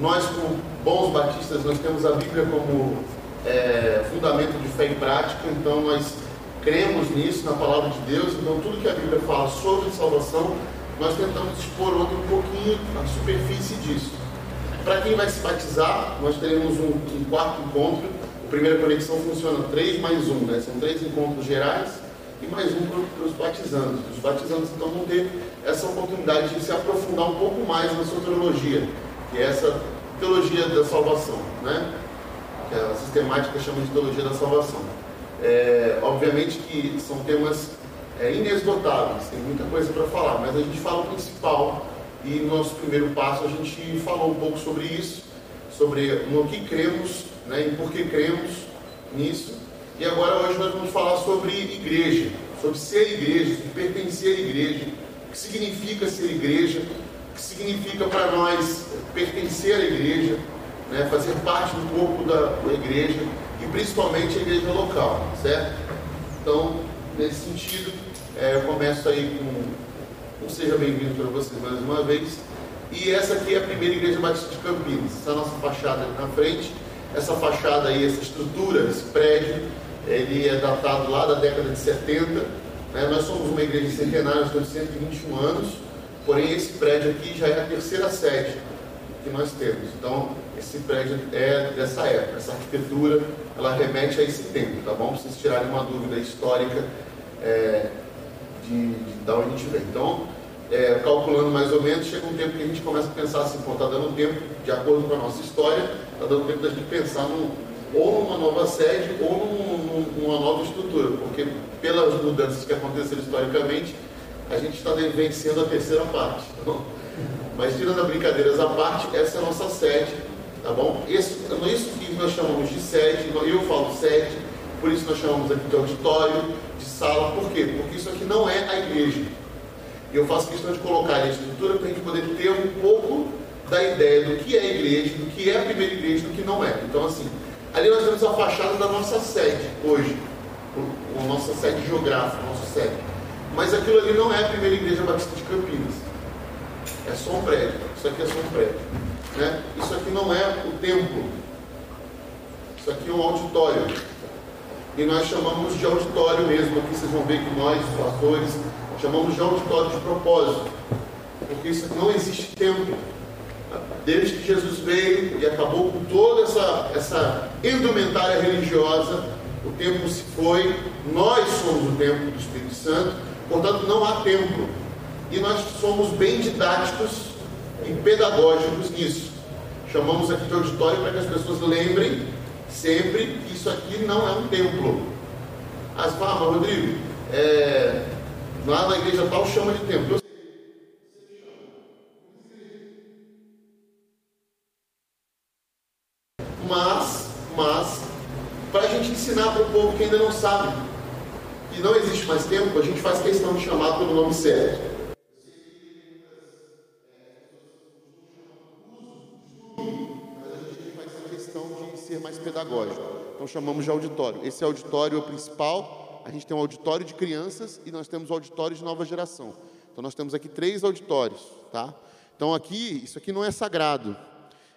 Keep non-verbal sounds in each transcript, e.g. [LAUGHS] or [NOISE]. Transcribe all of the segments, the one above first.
nós, como bons batistas, nós temos a Bíblia como é, fundamento de fé e prática, então nós cremos nisso, na palavra de Deus, então tudo que a Bíblia fala sobre salvação, nós tentamos expor um pouquinho a superfície disso. Para quem vai se batizar, nós teremos um, um quarto encontro. A primeira conexão funciona três mais um, né? São três encontros gerais e mais um para os batizandos. Os batizandos então vão ter essa oportunidade de se aprofundar um pouco mais na sua teologia, que é essa teologia da salvação, né? Que a sistemática chama de teologia da salvação. É, obviamente que são temas é, inesgotáveis, tem muita coisa para falar, mas a gente fala o principal e no nosso primeiro passo a gente falou um pouco sobre isso, sobre no que cremos né, e por que cremos nisso. E agora hoje nós vamos falar sobre igreja, sobre ser igreja, sobre pertencer à igreja, o que significa ser igreja, que significa para nós pertencer à igreja, né, fazer parte do corpo da, da igreja e principalmente a igreja local, certo? Então, nesse sentido, é, eu começo aí com um seja bem-vindo para vocês mais uma vez. E essa aqui é a primeira igreja batista de Campinas. Essa nossa fachada na frente. Essa fachada aí, essa estrutura, esse prédio, ele é datado lá da década de 70. Né? Nós somos uma igreja centenária, nós temos 121 anos. Porém, esse prédio aqui já é a terceira sede que nós temos. Então, esse prédio é dessa época, essa arquitetura, ela remete a esse tempo, tá bom? Para vocês tirarem uma dúvida histórica é, de, de, de onde a gente vem. Então, é, calculando mais ou menos, chega um tempo que a gente começa a pensar assim, pô, está dando tempo, de acordo com a nossa história, está dando tempo da gente pensar num, ou numa nova sede ou num, numa nova estrutura, porque pelas mudanças que aconteceram historicamente, a gente está vencendo a terceira parte. Então, mas tirando brincadeiras à parte, essa é a nossa sede, tá bom? Isso, isso que nós chamamos de sede, eu falo sede, por isso nós chamamos aqui de auditório, de sala, por quê? Porque isso aqui não é a igreja. E eu faço questão de colocar a estrutura para a gente poder ter um pouco da ideia do que é a igreja, do que é a primeira igreja, do que não é. Então, assim, ali nós temos a fachada da nossa sede hoje, a nossa sede geográfica, a nossa sede. Mas aquilo ali não é a primeira igreja batista de Campinas. É só um prédio. Isso aqui é só um prédio. Né? Isso aqui não é o templo. Isso aqui é um auditório. E nós chamamos de auditório mesmo. Aqui vocês vão ver que nós, os pastores, chamamos de auditório de propósito. Porque isso não existe templo. Desde que Jesus veio e acabou com toda essa, essa indumentária religiosa, o templo se foi, nós somos o templo do Espírito Santo, portanto não há templo e nós somos bem didáticos e pedagógicos nisso. Chamamos aqui de auditório para que as pessoas lembrem sempre que isso aqui não é um templo. As falam, ah, Rodrigo, é, lá na igreja tal chama de templo. Mas, mas, para a gente ensinar para o povo que ainda não sabe que não existe mais tempo, a gente faz questão de chamar pelo nome certo. pedagógico. Então chamamos de auditório. Esse auditório é o principal. A gente tem um auditório de crianças e nós temos um auditório de nova geração. Então nós temos aqui três auditórios, tá? Então aqui, isso aqui não é sagrado.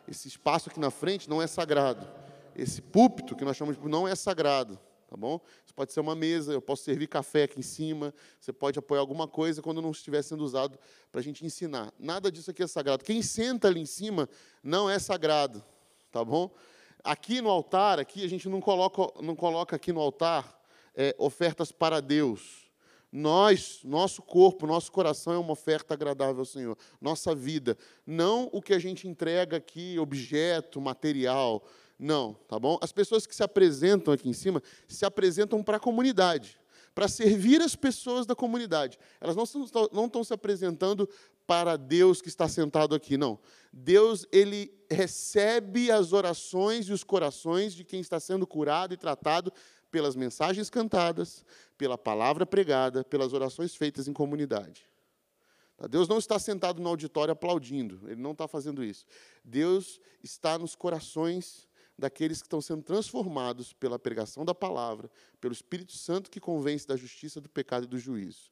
Esse espaço aqui na frente não é sagrado. Esse púlpito que nós chamamos de não é sagrado, tá bom? Isso pode ser uma mesa, eu posso servir café aqui em cima, você pode apoiar alguma coisa quando não estiver sendo usado para a gente ensinar. Nada disso aqui é sagrado. Quem senta ali em cima não é sagrado, tá bom? Aqui no altar, aqui a gente não coloca, não coloca aqui no altar é, ofertas para Deus. Nós, nosso corpo, nosso coração é uma oferta agradável ao Senhor. Nossa vida, não o que a gente entrega aqui, objeto, material. Não, tá bom? As pessoas que se apresentam aqui em cima se apresentam para a comunidade para servir as pessoas da comunidade. Elas não estão, não estão se apresentando para Deus que está sentado aqui, não. Deus, ele recebe as orações e os corações de quem está sendo curado e tratado pelas mensagens cantadas, pela palavra pregada, pelas orações feitas em comunidade. Tá? Deus não está sentado no auditório aplaudindo, Ele não está fazendo isso. Deus está nos corações daqueles que estão sendo transformados pela pregação da palavra, pelo Espírito Santo que convence da justiça, do pecado e do juízo.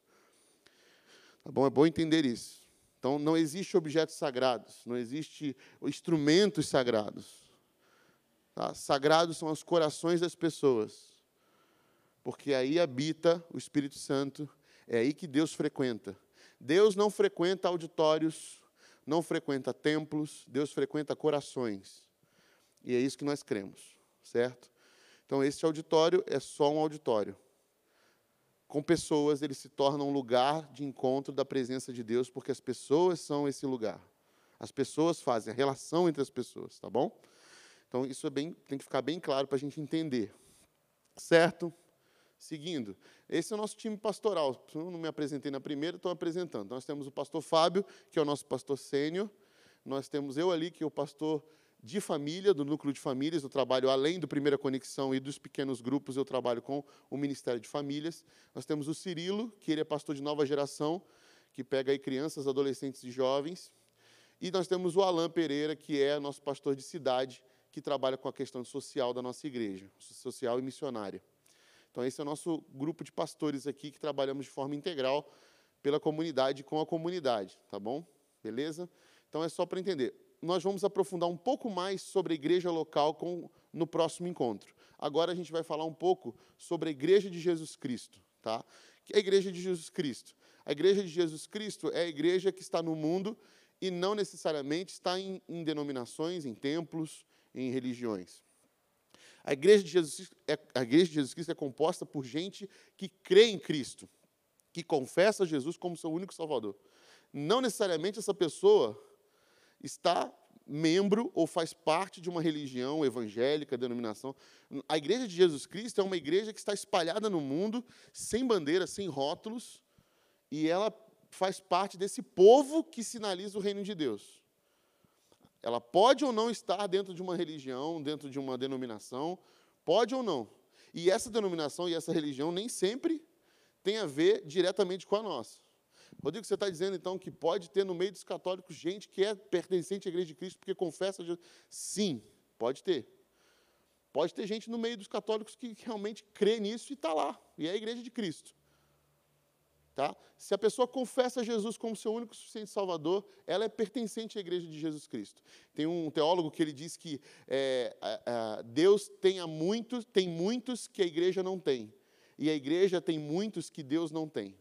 Tá bom? É bom entender isso. Então, não existe objetos sagrados, não existe instrumentos sagrados. Tá? Sagrados são os corações das pessoas, porque aí habita o Espírito Santo, é aí que Deus frequenta. Deus não frequenta auditórios, não frequenta templos, Deus frequenta corações. E é isso que nós cremos, certo? Então, esse auditório é só um auditório com pessoas, ele se torna um lugar de encontro da presença de Deus, porque as pessoas são esse lugar. As pessoas fazem a relação entre as pessoas, tá bom? Então, isso é bem, tem que ficar bem claro para a gente entender. Certo? Seguindo, esse é o nosso time pastoral. Eu não me apresentei na primeira, estou apresentando. Nós temos o pastor Fábio, que é o nosso pastor sênior. Nós temos eu ali, que é o pastor de família, do núcleo de famílias, eu trabalho além do Primeira Conexão e dos pequenos grupos, eu trabalho com o Ministério de Famílias. Nós temos o Cirilo, que ele é pastor de nova geração, que pega aí crianças, adolescentes e jovens. E nós temos o Alain Pereira, que é nosso pastor de cidade, que trabalha com a questão social da nossa igreja, social e missionária. Então, esse é o nosso grupo de pastores aqui, que trabalhamos de forma integral pela comunidade com a comunidade, tá bom? Beleza? Então, é só para entender nós vamos aprofundar um pouco mais sobre a igreja local com, no próximo encontro. Agora a gente vai falar um pouco sobre a igreja de Jesus Cristo. Tá? É a igreja de Jesus Cristo? A igreja de Jesus Cristo é a igreja que está no mundo e não necessariamente está em, em denominações, em templos, em religiões. A igreja, de Jesus, é, a igreja de Jesus Cristo é composta por gente que crê em Cristo, que confessa Jesus como seu único Salvador. Não necessariamente essa pessoa está membro ou faz parte de uma religião evangélica, denominação. A igreja de Jesus Cristo é uma igreja que está espalhada no mundo, sem bandeira, sem rótulos, e ela faz parte desse povo que sinaliza o reino de Deus. Ela pode ou não estar dentro de uma religião, dentro de uma denominação, pode ou não. E essa denominação e essa religião nem sempre tem a ver diretamente com a nossa. Rodrigo, você está dizendo então que pode ter no meio dos católicos gente que é pertencente à Igreja de Cristo porque confessa Jesus? Sim, pode ter. Pode ter gente no meio dos católicos que realmente crê nisso e está lá, e é a Igreja de Cristo. Tá? Se a pessoa confessa Jesus como seu único suficiente Salvador, ela é pertencente à Igreja de Jesus Cristo. Tem um teólogo que ele diz que é, Deus tem, muitos, tem muitos que a Igreja não tem, e a Igreja tem muitos que Deus não tem.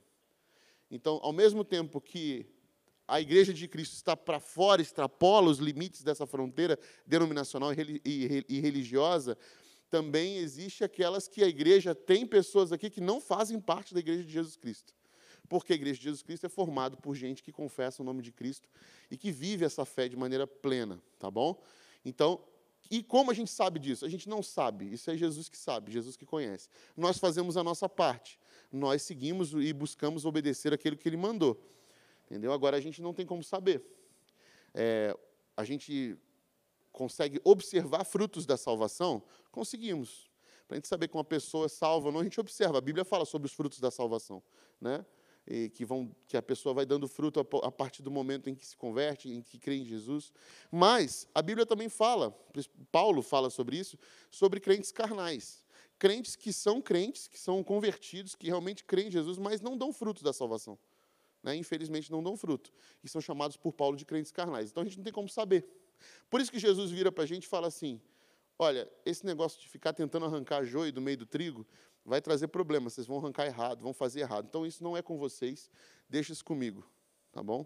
Então, ao mesmo tempo que a igreja de Cristo está para fora, extrapola os limites dessa fronteira denominacional e religiosa, também existe aquelas que a igreja tem pessoas aqui que não fazem parte da igreja de Jesus Cristo. Porque a igreja de Jesus Cristo é formada por gente que confessa o nome de Cristo e que vive essa fé de maneira plena, tá bom? Então, e como a gente sabe disso? A gente não sabe, isso é Jesus que sabe, Jesus que conhece. Nós fazemos a nossa parte nós seguimos e buscamos obedecer aquilo que ele mandou. Entendeu? Agora a gente não tem como saber. É, a gente consegue observar frutos da salvação? Conseguimos. Para a gente saber que uma pessoa é salva ou não, a gente observa. A Bíblia fala sobre os frutos da salvação. Né? E que, vão, que a pessoa vai dando fruto a, partir do momento em que se converte, em que crê em Jesus. Mas a Bíblia também fala, Paulo fala sobre isso, sobre crentes carnais crentes que são crentes, que são convertidos, que realmente creem em Jesus, mas não dão frutos da salvação. Né? Infelizmente não dão fruto. E são chamados por Paulo de crentes carnais. Então a gente não tem como saber. Por isso que Jesus vira para a gente e fala assim: olha, esse negócio de ficar tentando arrancar joio do meio do trigo vai trazer problemas, vocês vão arrancar errado, vão fazer errado. Então isso não é com vocês, deixa isso comigo, tá bom?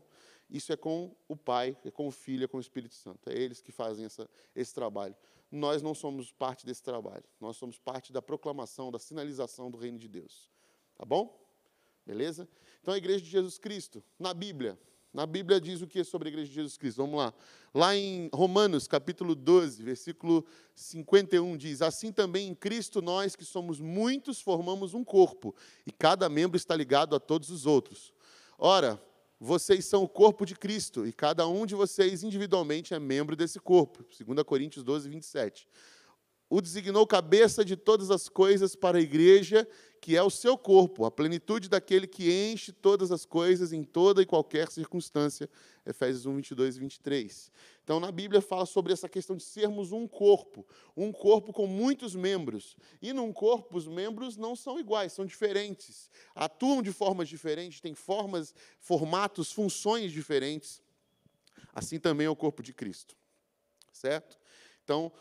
Isso é com o Pai, é com o Filho, é com o Espírito Santo. É eles que fazem essa, esse trabalho. Nós não somos parte desse trabalho. Nós somos parte da proclamação, da sinalização do reino de Deus. Tá bom? Beleza? Então, a igreja de Jesus Cristo, na Bíblia. Na Bíblia diz o que sobre a igreja de Jesus Cristo? Vamos lá. Lá em Romanos, capítulo 12, versículo 51, diz: Assim também em Cristo nós, que somos muitos, formamos um corpo, e cada membro está ligado a todos os outros. Ora, vocês são o corpo de Cristo e cada um de vocês individualmente é membro desse corpo. 2 Coríntios 12, 27. o designou cabeça de todas as coisas para a igreja, que é o seu corpo, a plenitude daquele que enche todas as coisas em toda e qualquer circunstância. Efésios 1, 22 e 23. Então, na Bíblia fala sobre essa questão de sermos um corpo, um corpo com muitos membros. E num corpo, os membros não são iguais, são diferentes. Atuam de formas diferentes, têm formas, formatos, funções diferentes. Assim também é o corpo de Cristo. Certo? Então,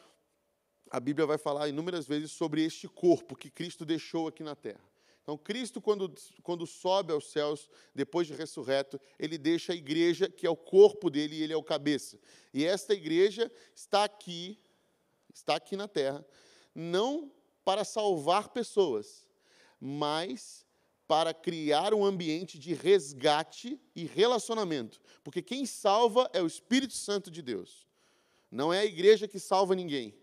a Bíblia vai falar inúmeras vezes sobre este corpo que Cristo deixou aqui na terra. Então, Cristo, quando, quando sobe aos céus, depois de ressurreto, ele deixa a igreja, que é o corpo dele, e ele é o cabeça. E esta igreja está aqui, está aqui na terra, não para salvar pessoas, mas para criar um ambiente de resgate e relacionamento. Porque quem salva é o Espírito Santo de Deus. Não é a igreja que salva ninguém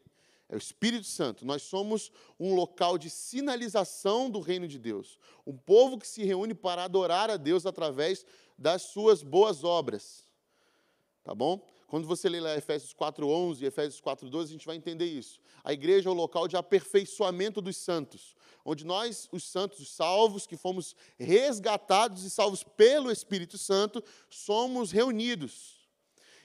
é o Espírito Santo. Nós somos um local de sinalização do reino de Deus. Um povo que se reúne para adorar a Deus através das suas boas obras. Tá bom? Quando você lê lá Efésios 4:11 e Efésios 4:12, a gente vai entender isso. A igreja é o local de aperfeiçoamento dos santos, onde nós, os santos, os salvos, que fomos resgatados e salvos pelo Espírito Santo, somos reunidos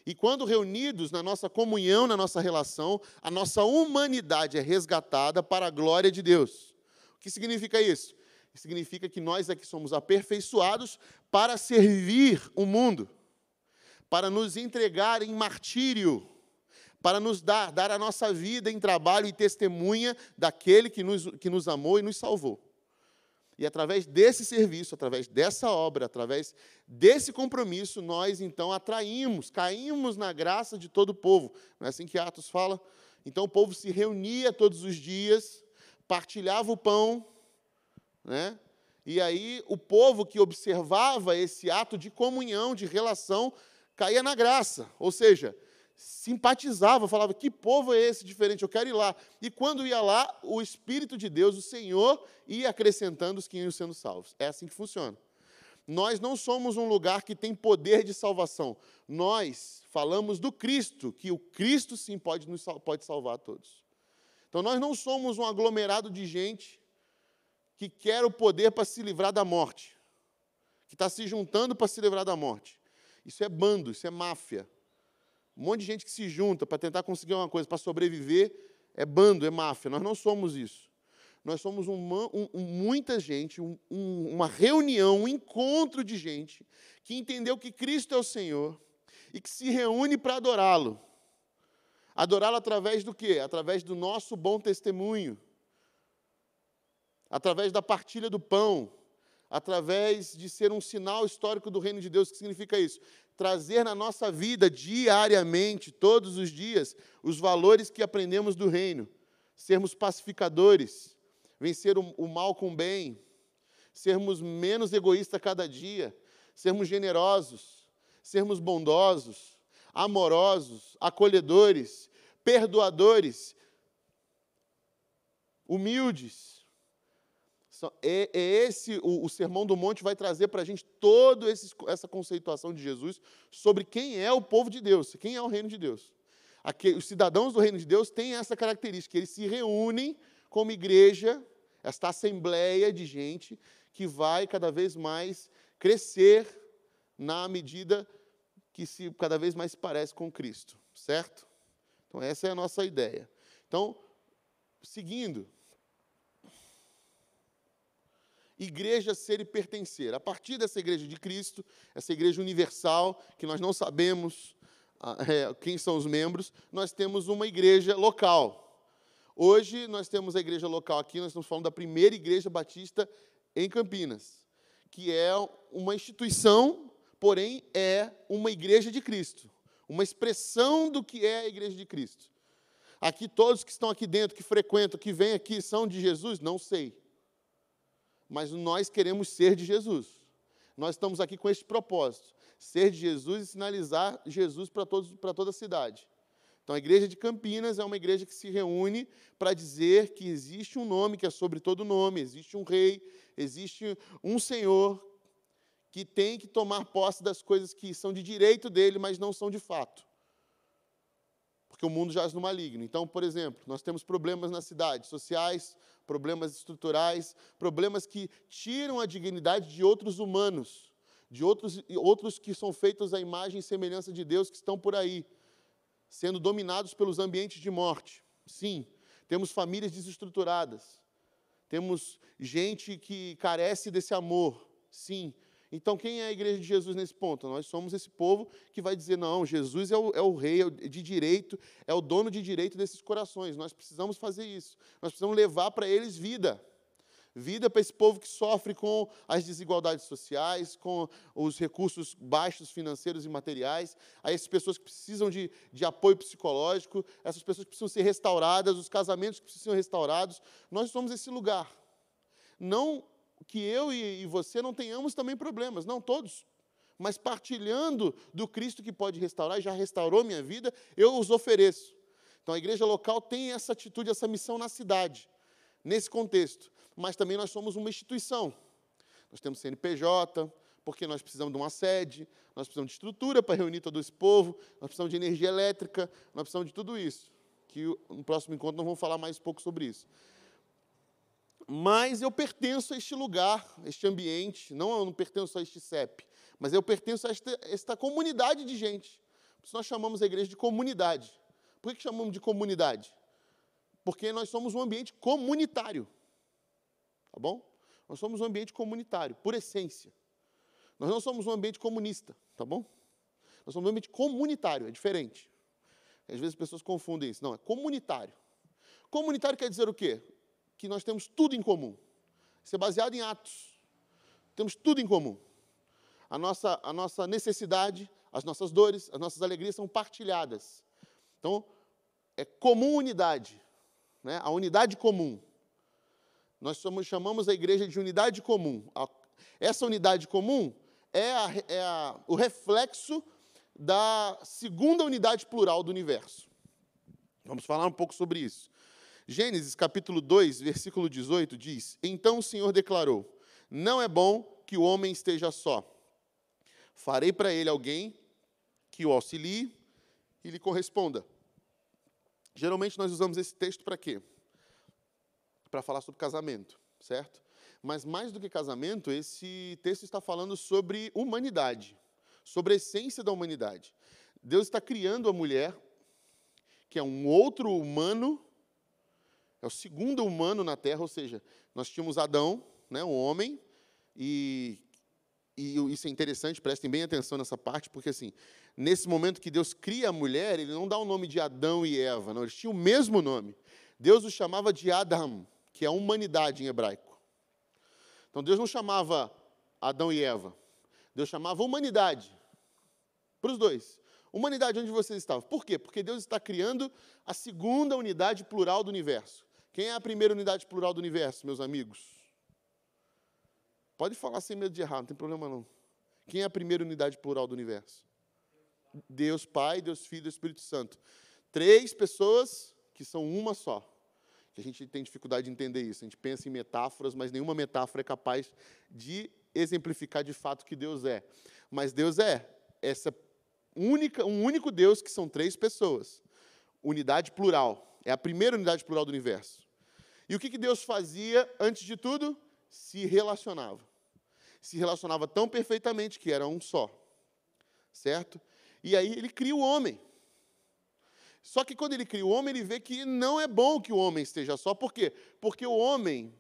e quando reunidos na nossa comunhão, na nossa relação, a nossa humanidade é resgatada para a glória de Deus. O que significa isso? Significa que nós aqui somos aperfeiçoados para servir o mundo, para nos entregar em martírio, para nos dar, dar a nossa vida em trabalho e testemunha daquele que nos, que nos amou e nos salvou. E através desse serviço, através dessa obra, através desse compromisso, nós então atraímos, caímos na graça de todo o povo. Não é assim que Atos fala? Então o povo se reunia todos os dias, partilhava o pão, né? E aí o povo que observava esse ato de comunhão, de relação, caía na graça. Ou seja, simpatizava, falava: que povo é esse diferente? Eu quero ir lá. E quando ia lá, o Espírito de Deus, o Senhor, ia acrescentando os que iam sendo salvos. É assim que funciona. Nós não somos um lugar que tem poder de salvação. Nós falamos do Cristo, que o Cristo sim pode, nos, pode salvar a todos. Então nós não somos um aglomerado de gente que quer o poder para se livrar da morte, que está se juntando para se livrar da morte. Isso é bando, isso é máfia. Um monte de gente que se junta para tentar conseguir uma coisa, para sobreviver, é bando, é máfia. Nós não somos isso. Nós somos uma, um, muita gente, um, uma reunião, um encontro de gente que entendeu que Cristo é o Senhor e que se reúne para adorá-lo. Adorá-lo através do quê? Através do nosso bom testemunho, através da partilha do pão, através de ser um sinal histórico do reino de Deus. O que significa isso? Trazer na nossa vida diariamente, todos os dias, os valores que aprendemos do reino. Sermos pacificadores, vencer o, mal com o bem, sermos menos egoístas cada dia, sermos generosos, sermos bondosos, amorosos, acolhedores, perdoadores, humildes é, é esse, o, o, Sermão do Monte vai trazer para a gente toda essa conceituação de Jesus sobre quem é o povo de Deus, quem é o reino de Deus. Aqui, os cidadãos do reino de Deus têm essa característica, eles se reúnem como igreja, esta assembleia de gente que vai cada vez mais crescer na medida que se cada vez mais parece com Cristo, certo? Então essa é a nossa ideia. Então, seguindo, igreja ser e pertencer. A partir dessa igreja de Cristo, essa igreja universal, que nós não sabemos ah, [LAUGHS] é, quem são os membros, nós temos uma igreja local. Hoje nós temos a igreja local aqui, nós estamos falando da primeira igreja batista em Campinas, que é uma instituição, porém é uma igreja de Cristo, uma expressão do que é a igreja de Cristo. Aqui todos que estão aqui dentro, que frequentam, que vêm aqui, são de Jesus? Não sei mas nós queremos ser de Jesus. Nós estamos aqui com este propósito: ser de Jesus e sinalizar Jesus para toda a cidade. Então, a igreja de Campinas é uma igreja que se reúne para dizer que existe um nome que é sobre todo nome, existe um rei, existe um Senhor que tem que tomar posse das coisas que são de direito dele, mas não são de fato. Porque o mundo jaz no maligno. Então, por exemplo, nós temos problemas na cidade, sociais, problemas estruturais, problemas que tiram a dignidade de outros humanos, de outros, outros que são feitos à imagem e semelhança de Deus, que estão por aí, sendo dominados pelos ambientes de morte. Sim, temos famílias desestruturadas, temos gente que carece desse amor. Sim, então, quem é a igreja de Jesus nesse ponto? Nós somos esse povo que vai dizer: não, Jesus é o, é o rei é de direito, é o dono de direito desses corações. Nós precisamos fazer isso. Nós precisamos levar para eles vida. Vida para esse povo que sofre com as desigualdades sociais, com os recursos baixos financeiros e materiais, a essas pessoas que precisam de, de apoio psicológico, essas pessoas que precisam ser restauradas, os casamentos que precisam ser restaurados. Nós somos esse lugar. Não que eu e, você não tenhamos também problemas, não todos. Mas partilhando do Cristo que pode restaurar e já restaurou minha vida, eu os ofereço. Então a igreja local tem essa atitude, essa missão na cidade, nesse contexto. Mas também nós somos uma instituição. Nós temos CNPJ, porque nós precisamos de uma sede, nós precisamos de estrutura para reunir todo esse povo, nós precisamos de energia elétrica, nós precisamos de tudo isso. Que no próximo encontro nós vamos falar mais um pouco sobre isso mas eu pertenço a este lugar, a este ambiente, não eu não pertenço a este CEP, mas eu pertenço a esta, esta comunidade de gente. Por isso nós chamamos a igreja de comunidade. Por que chamamos de comunidade? Porque nós somos um ambiente comunitário. Tá bom? Nós somos um ambiente comunitário, por essência. Nós não somos um ambiente comunista, tá bom? Nós somos um ambiente comunitário, é diferente. Às vezes as pessoas confundem isso. Não, é comunitário. Comunitário quer dizer o quê? Que nós temos tudo em comum. Isso é baseado em atos. Temos tudo em comum. A nossa, a nossa necessidade, as nossas dores, as nossas alegrias são partilhadas. Então, é comum unidade, né? a unidade comum. Nós somos, chamamos a igreja de unidade comum. Essa unidade comum é, a, é a, o reflexo da segunda unidade plural do universo. Vamos falar um pouco sobre isso. Gênesis capítulo 2, versículo 18 diz: Então o Senhor declarou: Não é bom que o homem esteja só. Farei para ele alguém que o auxilie e lhe corresponda. Geralmente nós usamos esse texto para quê? Para falar sobre casamento, certo? Mas mais do que casamento, esse texto está falando sobre humanidade, sobre a essência da humanidade. Deus está criando a mulher, que é um outro humano é o segundo humano na Terra, ou seja, nós tínhamos Adão, né, o homem, e, e isso é interessante, prestem bem atenção nessa parte, porque assim, nesse momento que Deus cria a mulher, ele não dá o nome de Adão e Eva, não, eles tinham o mesmo nome. Deus os chamava de Adam, que é a humanidade em hebraico. Então Deus não chamava Adão e Eva, Deus chamava humanidade, para os dois. Humanidade onde vocês estavam. Por quê? Porque Deus está criando a segunda unidade plural do universo. Quem é a primeira unidade plural do universo, meus amigos? Pode falar sem medo de errar, não tem problema não. Quem é a primeira unidade plural do universo? Deus Pai, Deus Filho e Espírito Santo. Três pessoas que são uma só. A gente tem dificuldade de entender isso. A gente pensa em metáforas, mas nenhuma metáfora é capaz de exemplificar de fato que Deus é. Mas Deus é essa única, um único Deus que são três pessoas. Unidade plural. É a primeira unidade plural do universo. E o que, que Deus fazia antes de tudo? Se relacionava. Se relacionava tão perfeitamente que era um só. Certo? E aí ele cria o homem. Só que quando ele cria o homem, ele vê que não é bom que o homem esteja só. Por quê? Porque o homem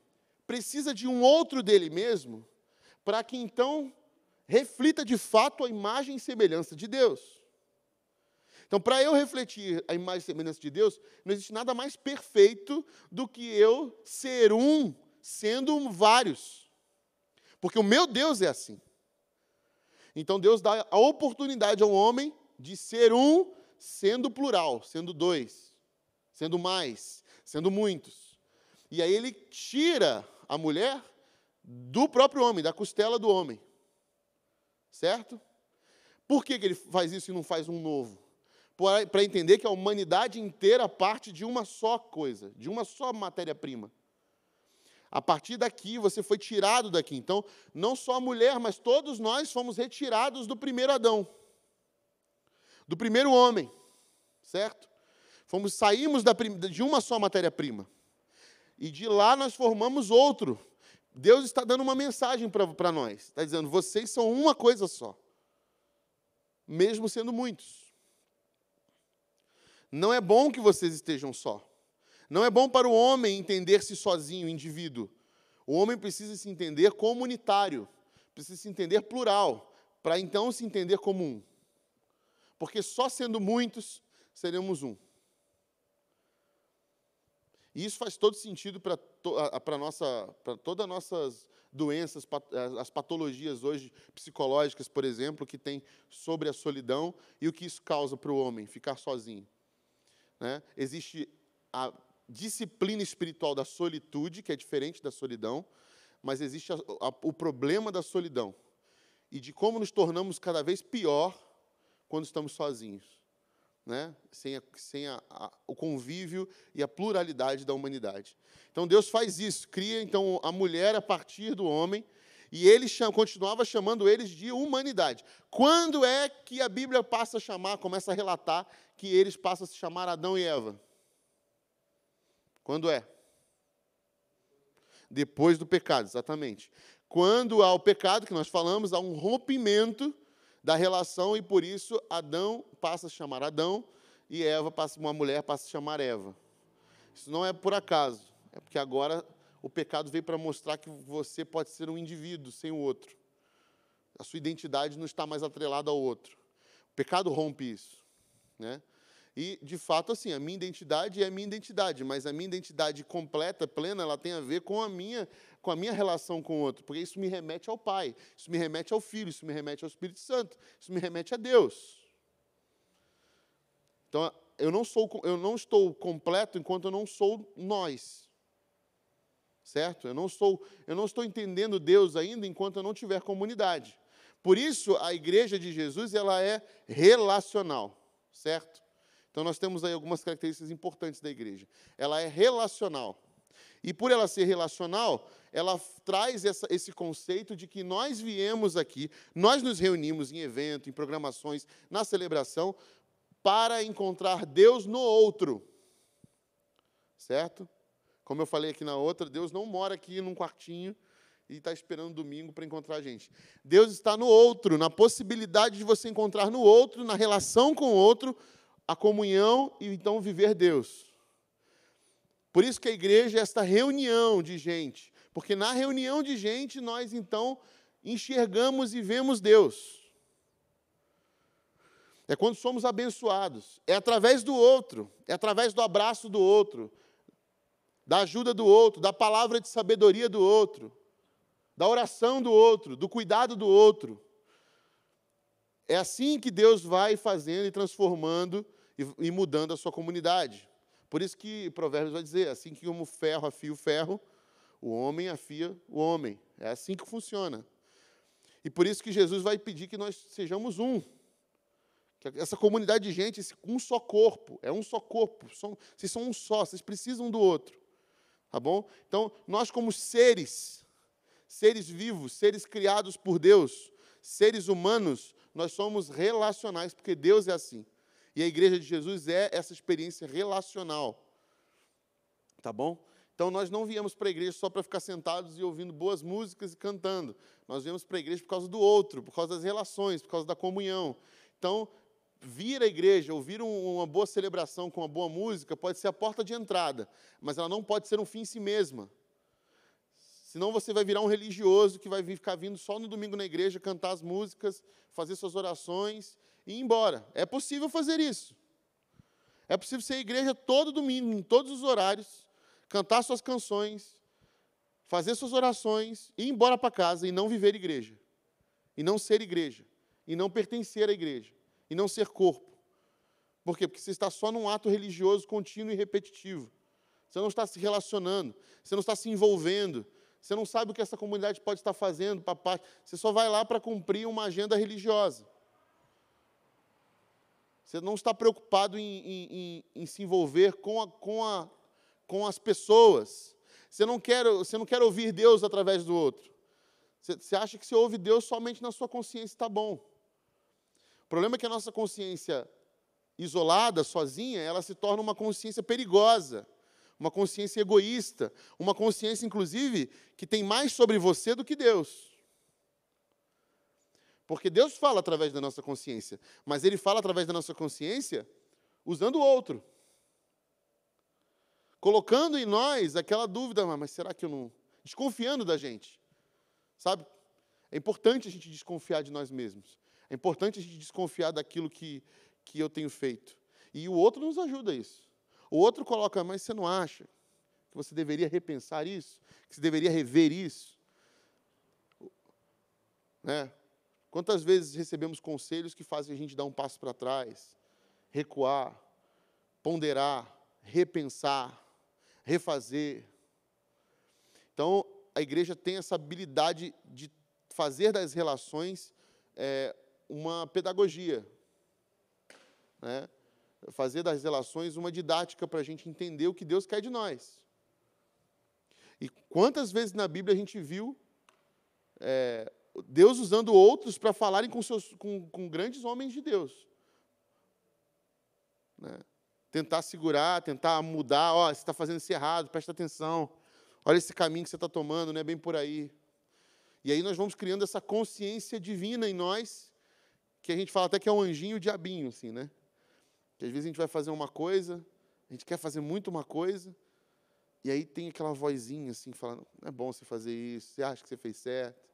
precisa de um outro dele mesmo, para que então reflita de fato a imagem e semelhança de Deus. Então, para eu refletir a imagem e semelhança de Deus, não existe nada mais perfeito do que eu ser um, sendo vários. Porque o meu Deus é assim. Então, Deus dá a oportunidade ao homem de ser um, sendo plural, sendo dois, sendo mais, sendo muitos. E aí ele tira a mulher do próprio homem, da costela do homem. Certo? Por que, que ele faz isso e não faz um novo? Para entender que a humanidade inteira parte de uma só coisa, de uma só matéria-prima. A partir daqui, você foi tirado daqui. Então, não só a mulher, mas todos nós fomos retirados do primeiro Adão, do primeiro homem, certo? Fomos, saímos da, de uma só matéria-prima. E de lá nós formamos outro. Deus está dando uma mensagem para nós. Está dizendo, vocês são uma coisa só. Mesmo sendo muitos. Não é bom que vocês estejam só. Não é bom para o homem entender-se sozinho, indivíduo. O homem precisa se entender comunitário, precisa se entender plural, para então se entender como um. Porque só sendo muitos, seremos um. E isso faz todo sentido para to, todas as nossas doenças, as patologias hoje psicológicas, por exemplo, que tem sobre a solidão e o que isso causa para o homem, ficar sozinho. Né? Existe a disciplina espiritual da solitude, que é diferente da solidão, mas existe a, a, o problema da solidão e de como nos tornamos cada vez pior quando estamos sozinhos né? sem, a, sem o convívio e a pluralidade da humanidade. Então Deus faz isso, cria então a mulher a partir do homem, e ele chama, continuava chamando eles de humanidade. Quando é que a Bíblia passa a chamar, começa a relatar que eles passam a se chamar Adão e Eva? Quando é? Depois do pecado, exatamente. Quando há o pecado, que nós falamos, há um rompimento da relação e por isso Adão passa a chamar Adão e Eva passa uma mulher passa a chamar Eva. Isso não é por acaso, é porque agora o pecado veio para mostrar que você pode ser um indivíduo sem o outro. A sua identidade não está mais atrelada ao outro. O pecado rompe isso, né? E, de fato, assim, a minha identidade é a minha identidade, mas a minha identidade completa, plena, ela tem a ver com a minha, com a minha relação com o outro, porque isso me remete ao Pai, isso me remete ao Filho, isso me remete ao Espírito Santo, isso me remete a Deus. Então, eu não, sou, eu não estou completo enquanto eu não sou nós. Certo? Eu não, sou, eu não estou entendendo Deus ainda enquanto eu não tiver comunidade. Por isso, a igreja de Jesus ela é relacional, certo? Então, nós temos aí algumas características importantes da igreja. Ela é relacional. E por ela ser relacional, ela traz essa, esse conceito de que nós viemos aqui, nós nos reunimos em evento, em programações, na celebração, para encontrar Deus no outro. Certo? Como eu falei aqui na outra, Deus não mora aqui num quartinho e está esperando domingo para encontrar a gente. Deus está no outro, na possibilidade de você encontrar no outro, na relação com o outro, a comunhão e então viver Deus. Por isso que a igreja é esta reunião de gente, porque na reunião de gente nós então enxergamos e vemos Deus. É quando somos abençoados, é através do outro, é através do abraço do outro, da ajuda do outro, da palavra de sabedoria do outro, da oração do outro, do cuidado do outro. É assim que Deus vai fazendo e transformando e, mudando a sua comunidade. Por isso que Provérbios vai dizer: assim que como ferro afia o ferro, o homem afia o homem. É assim que funciona. E por isso que Jesus vai pedir que nós sejamos um. Que essa comunidade de gente, um só corpo, é um só corpo. São, vocês são um só, vocês precisam do outro. Tá bom? Então, nós, como seres, seres vivos, seres criados por Deus, seres humanos, nós somos relacionais, porque Deus é assim. E a igreja de Jesus é essa experiência relacional. Tá bom? Então nós não viemos para a igreja só para ficar sentados e ouvindo boas músicas e cantando. Nós viemos para a igreja por causa do outro, por causa das relações, por causa da comunhão. Então, vir à igreja, ouvir uma boa celebração com uma boa música, pode ser a porta de entrada, mas ela não pode ser um fim em si mesma. Senão você vai virar um religioso que vai ficar vindo só no domingo na igreja, cantar as músicas, fazer suas orações e ir embora. É possível fazer isso. É possível ser igreja todo domingo, em todos os horários, cantar suas canções, fazer suas orações, ir embora para casa e não viver igreja. E não ser igreja. E não pertencer à igreja. E não ser corpo. Por quê? Porque você está só num ato religioso contínuo e repetitivo. Você não está se relacionando, você não está se envolvendo, você não sabe o que essa comunidade pode estar fazendo, papai. Você só vai lá para cumprir uma agenda religiosa. Você não está preocupado em, em, em, em se envolver com, a, com, a, com as pessoas. Você não, quer, você não quer ouvir Deus através do outro. Você, você acha que se ouve Deus somente na sua consciência está bom. O problema é que a nossa consciência isolada, sozinha, ela se torna uma consciência perigosa, uma consciência egoísta, uma consciência, inclusive, que tem mais sobre você do que Deus. Porque Deus fala através da nossa consciência, mas Ele fala através da nossa consciência usando o outro. Colocando em nós aquela dúvida, ah, mas será que eu não. Desconfiando da gente. Sabe? É importante a gente desconfiar de nós mesmos. É importante a gente desconfiar daquilo que, que eu tenho feito. E o outro nos ajuda a isso. O outro coloca, mas você não acha que você deveria repensar isso? Que você deveria rever isso? Né? Quantas vezes recebemos conselhos que fazem a gente dar um passo para trás, recuar, ponderar, repensar, refazer? Então, a igreja tem essa habilidade de fazer das relações é, uma pedagogia, né? fazer das relações uma didática para a gente entender o que Deus quer de nós. E quantas vezes na Bíblia a gente viu é, Deus usando outros para falarem com, seus, com, com, grandes homens de Deus? Né? Tentar segurar, tentar mudar, ó, você está fazendo isso errado, presta atenção. Olha esse caminho que você está tomando, não é bem por aí. E aí nós vamos criando essa consciência divina em nós, que a gente fala até que é um anjinho e o diabinho, assim, né? Que às vezes a gente vai fazer uma coisa, a gente quer fazer muito uma coisa, e aí tem aquela vozinha assim, falando, não é bom você fazer isso, você acha que você fez certo.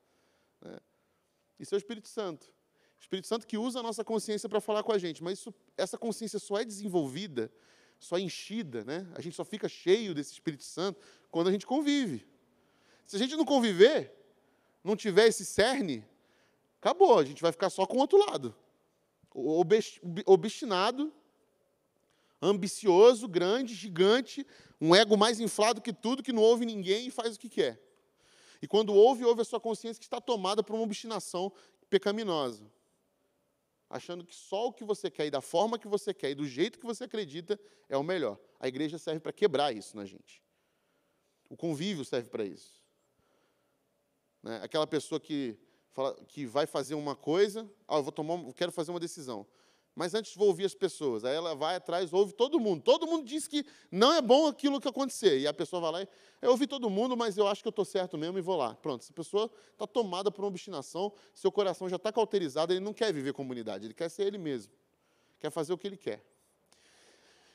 Né? Isso é o Espírito Santo. O Espírito Santo que usa a nossa consciência para falar com a gente, mas isso, essa consciência só é desenvolvida, só é enchida, né? a gente só fica cheio desse Espírito Santo quando a gente convive. Se a gente não conviver, não tiver esse cerne, acabou, a gente vai ficar só com o outro lado. Obstinado ambicioso, grande, gigante, um ego mais inflado que tudo, que não ouve ninguém e faz o que quer. E quando ouve, ouve a sua consciência que está tomada por uma obstinação pecaminosa. Achando que só o que você quer e da forma que você quer e do jeito que você acredita é o melhor. A igreja serve para quebrar isso na gente. O convívio serve para isso. Né? Aquela pessoa que, fala, que vai fazer uma coisa, ah, eu vou tomar, eu quero fazer uma decisão. Mas antes vou ouvir as pessoas. Aí ela vai atrás, ouve todo mundo. Todo mundo diz que não é bom aquilo que acontecer. E a pessoa vai lá e eu ouvi todo mundo, mas eu acho que eu estou certo mesmo e vou lá. Pronto, essa pessoa está tomada por uma obstinação, seu coração já está cauterizado, ele não quer viver comunidade, ele quer ser ele mesmo. Quer fazer o que ele quer.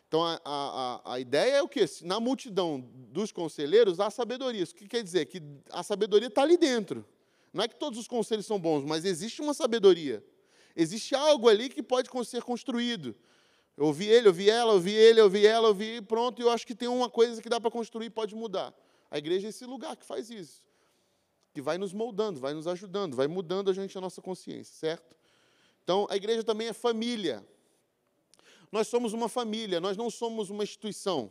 Então a, a, a ideia é o quê? Na multidão dos conselheiros há sabedoria. Isso que quer dizer? Que a sabedoria está ali dentro. Não é que todos os conselhos são bons, mas existe uma sabedoria. Existe algo ali que pode ser construído. Eu ouvi ele, eu ouvi ela, eu ouvi ele, eu ouvi ela, eu ouvi, pronto, e eu acho que tem uma coisa que dá para construir, pode mudar. A igreja é esse lugar que faz isso. Que vai nos moldando, vai nos ajudando, vai mudando a gente a nossa consciência, certo? Então, a igreja também é família. Nós somos uma família, nós não somos uma instituição.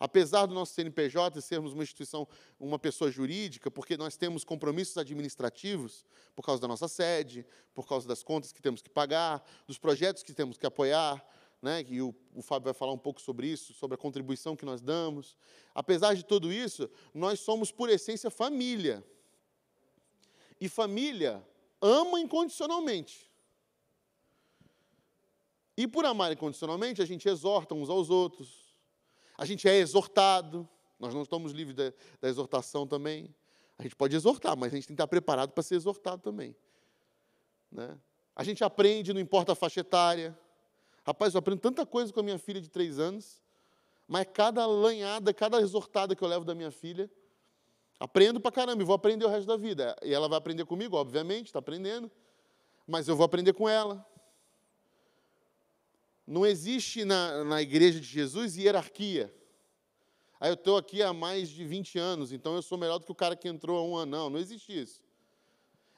Apesar do nosso CNPJ sermos uma instituição, uma pessoa jurídica, porque nós temos compromissos administrativos por causa da nossa sede, por causa das contas que temos que pagar, dos projetos que temos que apoiar, né, e o, o Fábio vai falar um pouco sobre isso, sobre a contribuição que nós damos. Apesar de tudo isso, nós somos, por essência, família. E família ama incondicionalmente. E por amar incondicionalmente, a gente exorta uns aos outros, a gente é exortado, nós não estamos livres da, da exortação também. A gente pode exortar, mas a gente tem que estar preparado para ser exortado também. Né? A gente aprende, não importa a faixa etária. Rapaz, eu aprendo tanta coisa com a minha filha de três anos, mas cada lanhada, cada exortada que eu levo da minha filha, aprendo para caramba e vou aprender o resto da vida. E ela vai aprender comigo, obviamente, está aprendendo, mas eu vou aprender com ela. Não existe na, na igreja de Jesus hierarquia. Aí eu estou aqui há mais de 20 anos, então eu sou melhor do que o cara que entrou há um ano. Não, não existe isso.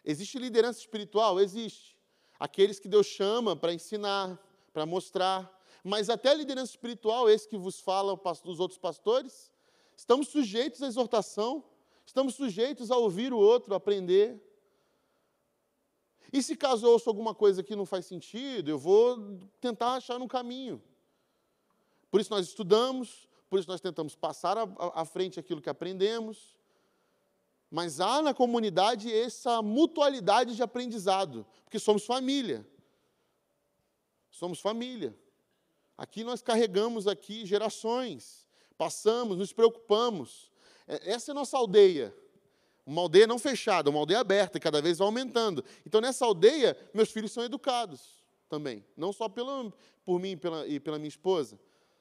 Existe liderança espiritual? Existe. Aqueles que Deus chama para ensinar, para mostrar. Mas até a liderança espiritual, esse que vos fala dos outros pastores, estamos sujeitos à exortação, estamos sujeitos a ouvir o outro, aprender. E se caso eu ouço alguma coisa que não faz sentido, eu vou tentar achar um caminho. Por isso nós estudamos, por isso nós tentamos passar à frente aquilo que aprendemos. Mas há na comunidade essa mutualidade de aprendizado, porque somos família. Somos família. Aqui nós carregamos aqui gerações, passamos, nos preocupamos. É, essa é a nossa aldeia. Uma aldeia não fechada, uma aldeia aberta, e cada vez vai aumentando. Então, nessa aldeia, meus filhos são educados também. Não só pela, por mim pela, e pela minha esposa.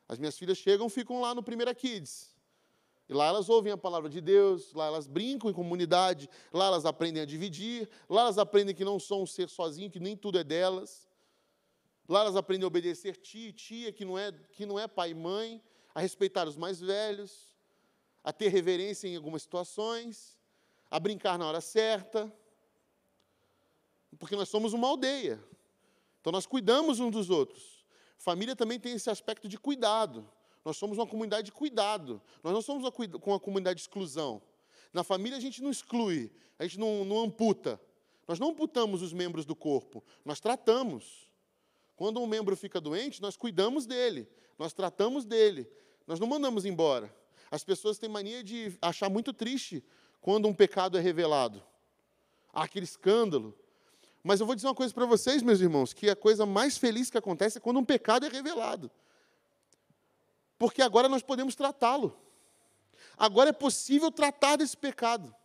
As minhas filhas chegam ficam lá no Primeira Kids. E lá elas ouvem a palavra de Deus, lá elas brincam em comunidade, lá elas aprendem a dividir, lá elas aprendem que não são um ser sozinho, que nem tudo é delas. Lá elas aprendem a obedecer tia e tia, que não é, que não é pai e mãe, a respeitar os mais velhos, a ter reverência em algumas situações, a brincar na hora certa. Porque nós somos uma aldeia. Então nós cuidamos uns dos outros. Família também tem esse aspecto de cuidado. Nós somos uma comunidade de cuidado. Nós não somos uma, comunidade de exclusão. Na família a gente não exclui, a gente não, não amputa. Nós não amputamos os membros do corpo, nós tratamos. Quando um membro fica doente, nós cuidamos dele, nós tratamos dele, nós não mandamos embora. As pessoas têm mania de achar muito triste quando um pecado é revelado. Há aquele escândalo. Mas eu vou dizer uma coisa para vocês, meus irmãos, que a coisa mais feliz que acontece é quando um pecado é revelado porque agora nós podemos tratá-lo. Agora é possível tratar desse pecado.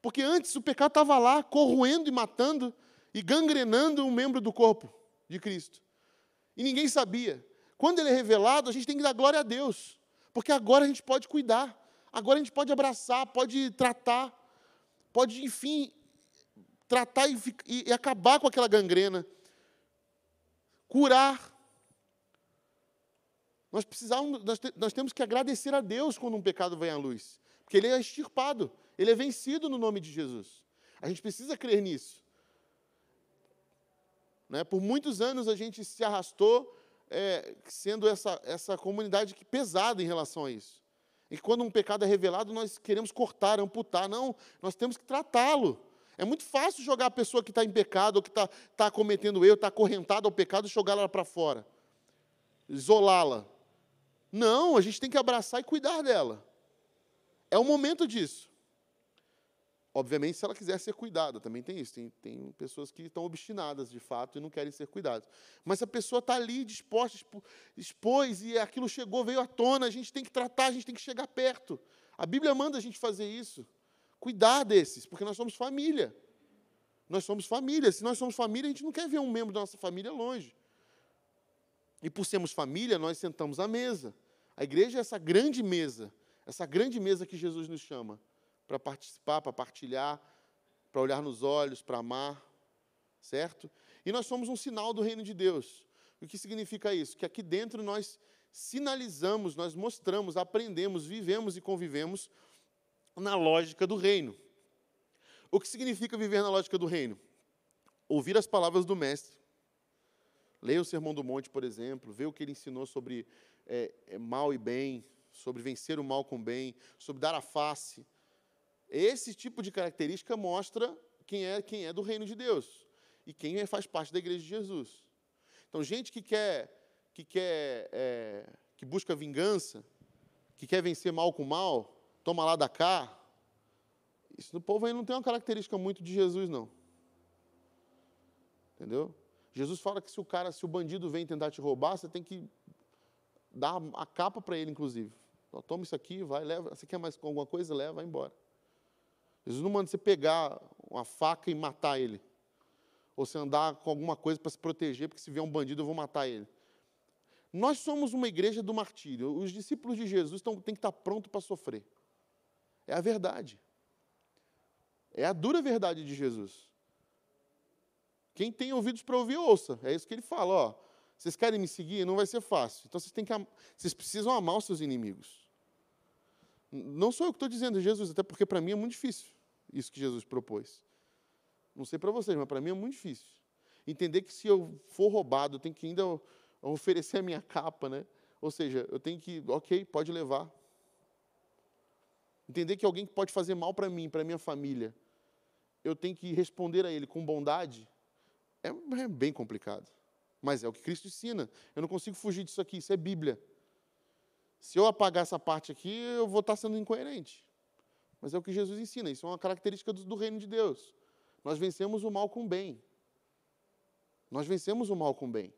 Porque antes o pecado estava lá, corroendo e matando e gangrenando um membro do corpo de Cristo. E ninguém sabia. Quando ele é revelado, a gente tem que dar glória a Deus. Porque agora a gente pode cuidar. Agora a gente pode abraçar, pode tratar, pode, enfim, tratar e, e, e acabar com aquela gangrena. Curar nós precisamos, nós, te, nós temos que agradecer a Deus quando um pecado vem à luz, porque ele é extirpado, ele é vencido no nome de Jesus. A gente precisa crer nisso. Né? Por muitos anos a gente se arrastou é, sendo essa, essa comunidade pesada em relação a isso. E quando um pecado é revelado, nós queremos cortar, amputar. Não, nós temos que tratá-lo. É muito fácil jogar a pessoa que está em pecado, ou que está tá cometendo erro, está acorrentada ao pecado, e jogá-la para fora. Isolá-la. Não, a gente tem que abraçar e cuidar dela. É o momento disso. Obviamente, se ela quiser ser cuidada, também tem isso. Tem, tem pessoas que estão obstinadas, de fato, e não querem ser cuidadas. Mas a pessoa está ali disposta, expôs, e aquilo chegou, veio à tona, a gente tem que tratar, a gente tem que chegar perto. A Bíblia manda a gente fazer isso. Cuidar desses, porque nós somos família. Nós somos família. Se nós somos família, a gente não quer ver um membro da nossa família longe. E por sermos família, nós sentamos à mesa. A igreja é essa grande mesa, essa grande mesa que Jesus nos chama para participar, para partilhar, para olhar nos olhos, para amar, certo? E nós somos um sinal do reino de Deus. O que significa isso? Que aqui dentro nós sinalizamos, nós mostramos, aprendemos, vivemos e convivemos na lógica do reino. O que significa viver na lógica do reino? Ouvir as palavras do Mestre. Leia o Sermão do Monte, por exemplo, ver o que ele ensinou sobre é, é, mal e bem, sobre vencer o mal com o bem, sobre dar a face. Esse tipo de característica mostra quem é quem é do reino de Deus e quem é, faz parte da igreja de Jesus. Então, gente que quer que quer é, que busca vingança, que quer vencer mal com mal, toma lá da cá. Isso no povo aí não tem uma característica muito de Jesus, não. Entendeu? Jesus fala que se o cara, se o bandido vem tentar te roubar, você tem que dá a capa para ele, inclusive. toma isso aqui, vai, leva. Você quer mais alguma coisa? Leva, vai embora. Jesus não manda você pegar uma faca e matar ele. Ou você andar com alguma coisa para se proteger, porque se vier um bandido eu vou matar ele. Nós somos uma igreja do martírio. Os discípulos de Jesus têm que estar prontos para sofrer. É a verdade. É a dura verdade de Jesus. Quem tem ouvidos para ouvir, ouça. É isso que ele fala. Ó, vocês querem me seguir? Não vai ser fácil. Então vocês, têm que vocês precisam amar os seus inimigos. Não sou eu que estou dizendo, Jesus, até porque para mim é muito difícil isso que Jesus propôs. Não sei para vocês, mas para mim é muito difícil. Entender que se eu for roubado, eu tenho que ainda oferecer a minha capa, né? Ou seja, eu tenho que, ok, pode levar. Entender que alguém que pode fazer mal para mim, para minha família, eu tenho que responder a ele com bondade, é, é bem complicado. Mas é o que Cristo ensina. Eu não consigo fugir disso aqui, isso é Bíblia. Se eu apagar essa parte aqui, eu vou estar sendo incoerente. Mas é o que Jesus ensina, isso é uma característica do, do reino de Deus. Nós vencemos o mal com o bem. Nós vencemos o mal com o bem.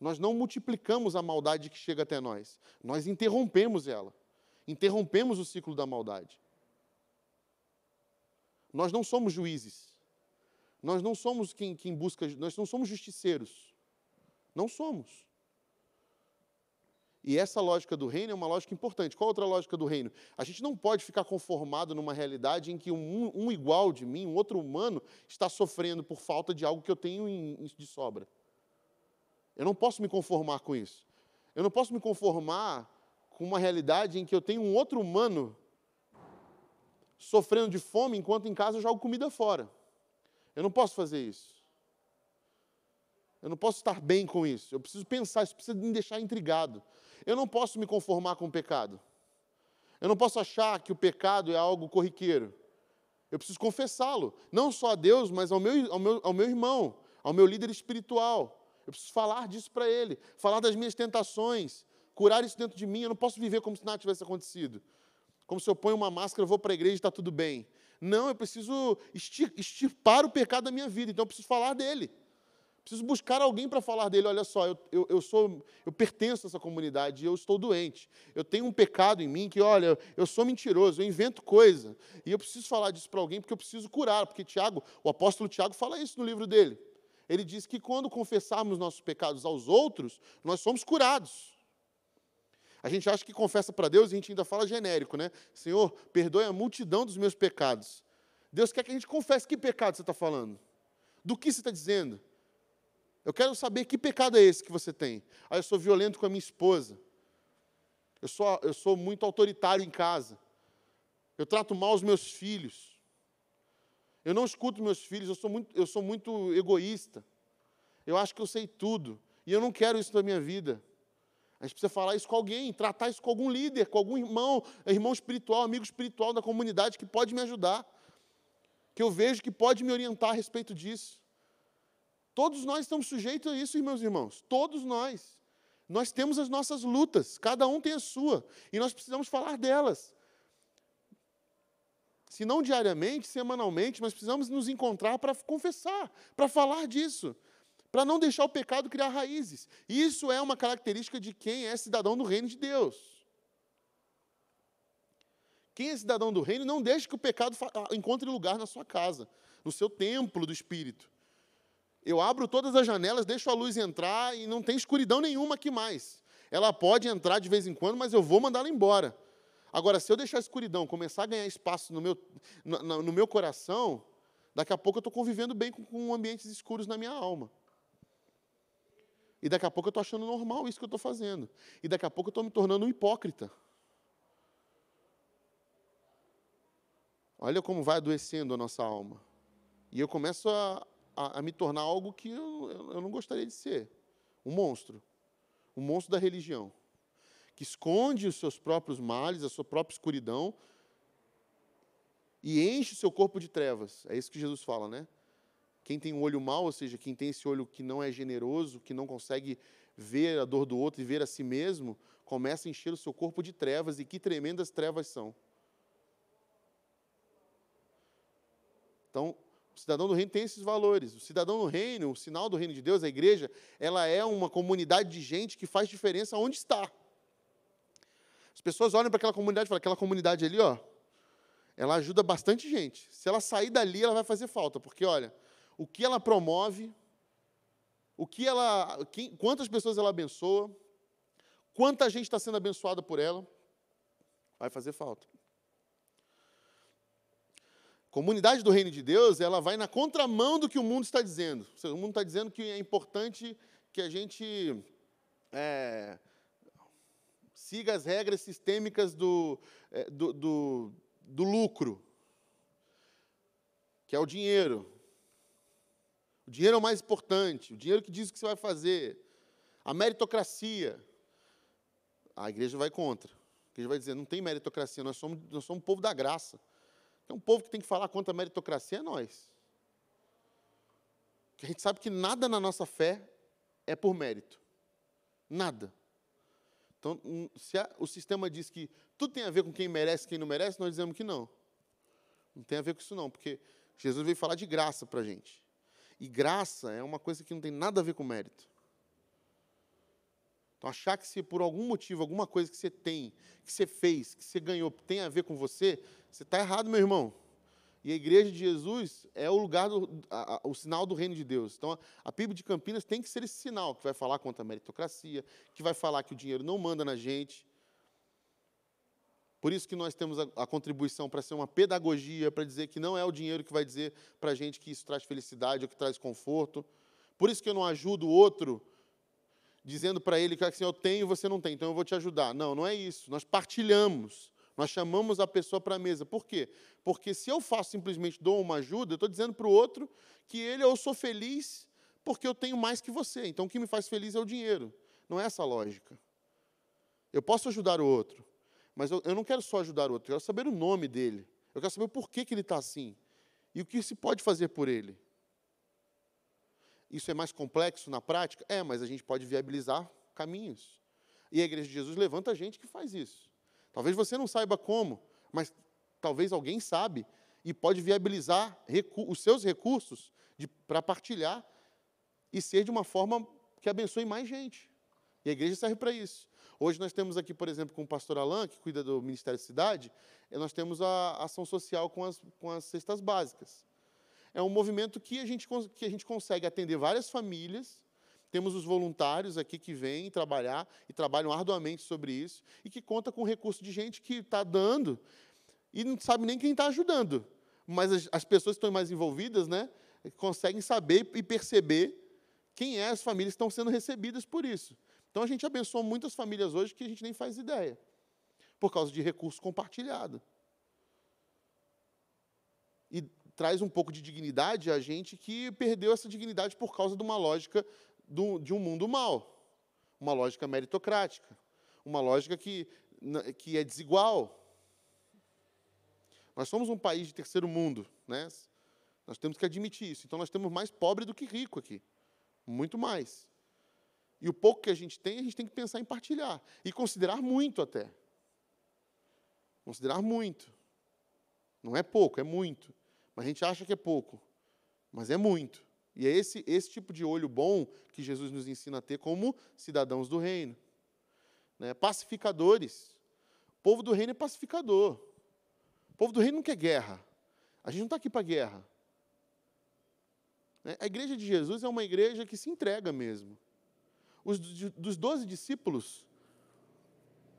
Nós não multiplicamos a maldade que chega até nós. Nós interrompemos ela. Interrompemos o ciclo da maldade. Nós não somos juízes. Nós não somos quem, quem busca, nós não somos justiceiros. Não somos. E essa lógica do reino é uma lógica importante. Qual outra lógica do reino? A gente não pode ficar conformado numa realidade em que um, um igual de mim, um outro humano, está sofrendo por falta de algo que eu tenho em, de sobra. Eu não posso me conformar com isso. Eu não posso me conformar com uma realidade em que eu tenho um outro humano sofrendo de fome enquanto em casa eu jogo comida fora. Eu não posso fazer isso. Eu não posso estar bem com isso. Eu preciso pensar, isso precisa me deixar intrigado. Eu não posso me conformar com o pecado. Eu não posso achar que o pecado é algo corriqueiro. Eu preciso confessá-lo, não só a Deus, mas ao meu, ao, meu, ao meu irmão, ao meu líder espiritual. Eu preciso falar disso para ele, falar das minhas tentações, curar isso dentro de mim. Eu não posso viver como se nada tivesse acontecido. Como se eu ponho uma máscara, vou para a igreja e está tudo bem. Não, eu preciso extirpar o pecado da minha vida, então eu preciso falar dele. Preciso buscar alguém para falar dele. Olha só, eu, eu, eu, sou, eu pertenço a essa comunidade eu estou doente. Eu tenho um pecado em mim que, olha, eu sou mentiroso, eu invento coisa. E eu preciso falar disso para alguém porque eu preciso curar. Porque Tiago, o apóstolo Tiago fala isso no livro dele ele diz que quando confessarmos nossos pecados aos outros, nós somos curados. A gente acha que confessa para Deus e a gente ainda fala genérico, né? Senhor, perdoe a multidão dos meus pecados. Deus quer que a gente confesse que pecado você está falando. Do que você está dizendo? Eu quero saber que pecado é esse que você tem. Ah, eu sou violento com a minha esposa. Eu sou, eu sou muito autoritário em casa. Eu trato mal os meus filhos. Eu não escuto meus filhos, eu sou muito, eu sou muito egoísta. Eu acho que eu sei tudo. E eu não quero isso na minha vida. A gente precisa falar isso com alguém, tratar isso com algum líder, com algum irmão, irmão espiritual, amigo espiritual da comunidade que pode me ajudar. Que eu vejo que pode me orientar a respeito disso. Todos nós estamos sujeitos a isso, meus irmãos. Todos nós. Nós temos as nossas lutas, cada um tem a sua. E nós precisamos falar delas se não diariamente, semanalmente, mas precisamos nos encontrar para confessar, para falar disso, para não deixar o pecado criar raízes. Isso é uma característica de quem é cidadão do reino de Deus. Quem é cidadão do reino não deixa que o pecado ah, encontre lugar na sua casa, no seu templo do espírito. Eu abro todas as janelas, deixo a luz entrar e não tem escuridão nenhuma aqui mais. Ela pode entrar de vez em quando, mas eu vou mandá-la embora. Agora, se eu deixar a escuridão começar a ganhar espaço no meu, no, no meu coração, daqui a pouco eu estou convivendo bem com, com ambientes escuros na minha alma. E daqui a pouco eu estou achando normal isso que eu estou fazendo. E daqui a pouco eu estou me tornando um hipócrita. Olha como vai adoecendo a nossa alma. E eu começo a, a, a me tornar algo que eu, eu não gostaria de ser. Um monstro. Um monstro da religião que esconde os seus próprios males, a sua própria escuridão, e enche o seu corpo de trevas. É isso que Jesus fala, né? Quem tem um olho mau, ou seja, quem tem esse olho que não é generoso, que não consegue ver a dor do outro e ver a si mesmo, começa a encher o seu corpo de trevas, e que tremendas trevas são. Então, cidadão do reino tem esses valores. O cidadão do reino, o sinal do reino de Deus, a igreja, ela é uma comunidade de gente que faz diferença onde está. As pessoas olham para aquela comunidade e falam, aquela comunidade ali, ó, ela ajuda bastante gente. Se ela sair dali, ela vai fazer falta, porque olha, o que ela promove, o que ela, quem, quantas pessoas ela abençoa, quanta gente está sendo abençoada por ela, vai fazer falta. Comunidade do Reino de Deus, ela vai na contramão do que o mundo está dizendo. O mundo está dizendo que é importante que a gente é, siga as regras sistêmicas do, é, do, do, do lucro, que é o dinheiro. O dinheiro é o mais importante, o dinheiro que diz o que você vai fazer. A meritocracia. A igreja vai contra. A igreja vai dizer, não tem meritocracia, nós somos, nós somos um povo da graça. É um povo que tem que falar contra a meritocracia é nós. Porque a gente sabe que nada na nossa fé é por mérito. Nada. Então, hum, se a, o sistema diz que tudo tem a ver com quem merece quem não merece, nós dizemos que não. Não tem a ver com isso, não, porque Jesus veio falar de graça para a gente. E graça é uma coisa que não tem nada a ver com mérito. Então, achar que se por algum motivo, alguma coisa que você tem, que você fez, que você ganhou, tem a ver com você, você está errado, meu irmão. E a igreja de Jesus é o lugar, do, a, a, o sinal do reino de Deus. Então, a, a PIB de Campinas tem que ser esse sinal, que vai falar contra a meritocracia, que vai falar que o dinheiro não manda na gente. Por isso que nós temos a, a contribuição para ser uma pedagogia, para dizer que não é o dinheiro que vai dizer para a gente que isso traz felicidade ou que traz conforto. Por isso que eu não ajudo o outro dizendo para ele que assim, eu tenho e você não tem, então eu vou te ajudar. Não, não é isso. Nós partilhamos. Nós chamamos a pessoa para a mesa. Por quê? Porque se eu faço simplesmente dou uma ajuda, eu estou dizendo para o outro que ele eu sou feliz porque eu tenho mais que você. Então o que me faz feliz é o dinheiro. Não é essa a lógica. Eu posso ajudar o outro, mas eu, eu não quero só ajudar o outro, eu quero saber o nome dele. Eu quero saber o porquê que ele está assim. E o que se pode fazer por ele. Isso é mais complexo na prática? É, mas a gente pode viabilizar caminhos. E a Igreja de Jesus levanta gente que faz isso. Talvez você não saiba como, mas talvez alguém sabe e pode viabilizar os seus recursos para partilhar e ser de uma forma que abençoe mais gente. E a igreja serve para isso. Hoje nós temos aqui, por exemplo, com o pastor Alain, que cuida do Ministério da Cidade, nós temos a ação social com as, com as cestas básicas. É um movimento que a, gente, que a gente consegue atender várias famílias, temos os voluntários aqui que vêm trabalhar e trabalham arduamente sobre isso, e que conta com recurso de gente que está dando e não sabe nem quem está ajudando. Mas as, as, pessoas que estão mais envolvidas né, conseguem saber e perceber quem é as famílias que estão sendo recebidas por isso. Então a gente abençoa muitas famílias hoje que a gente nem faz ideia, por causa de recurso compartilhado. E traz um pouco de dignidade a gente que perdeu essa dignidade por causa de uma lógica do, de um mundo mal, uma lógica meritocrática, uma lógica que, que é desigual. Nós somos um país de terceiro mundo, né? Nós temos que admitir isso. Então nós temos mais pobre do que rico aqui, muito mais. E o pouco que a gente tem, a gente tem que pensar em partilhar e considerar muito até. Considerar muito. Não é pouco, é muito. A gente acha que é pouco, mas é muito. E é esse, esse tipo de olho bom que Jesus nos ensina a ter como cidadãos do reino. Né? Pacificadores. O povo do reino é pacificador. O povo do reino não quer guerra. A gente não está aqui para guerra. Né? A igreja de Jesus é uma igreja que se entrega mesmo. Os, dos doze discípulos,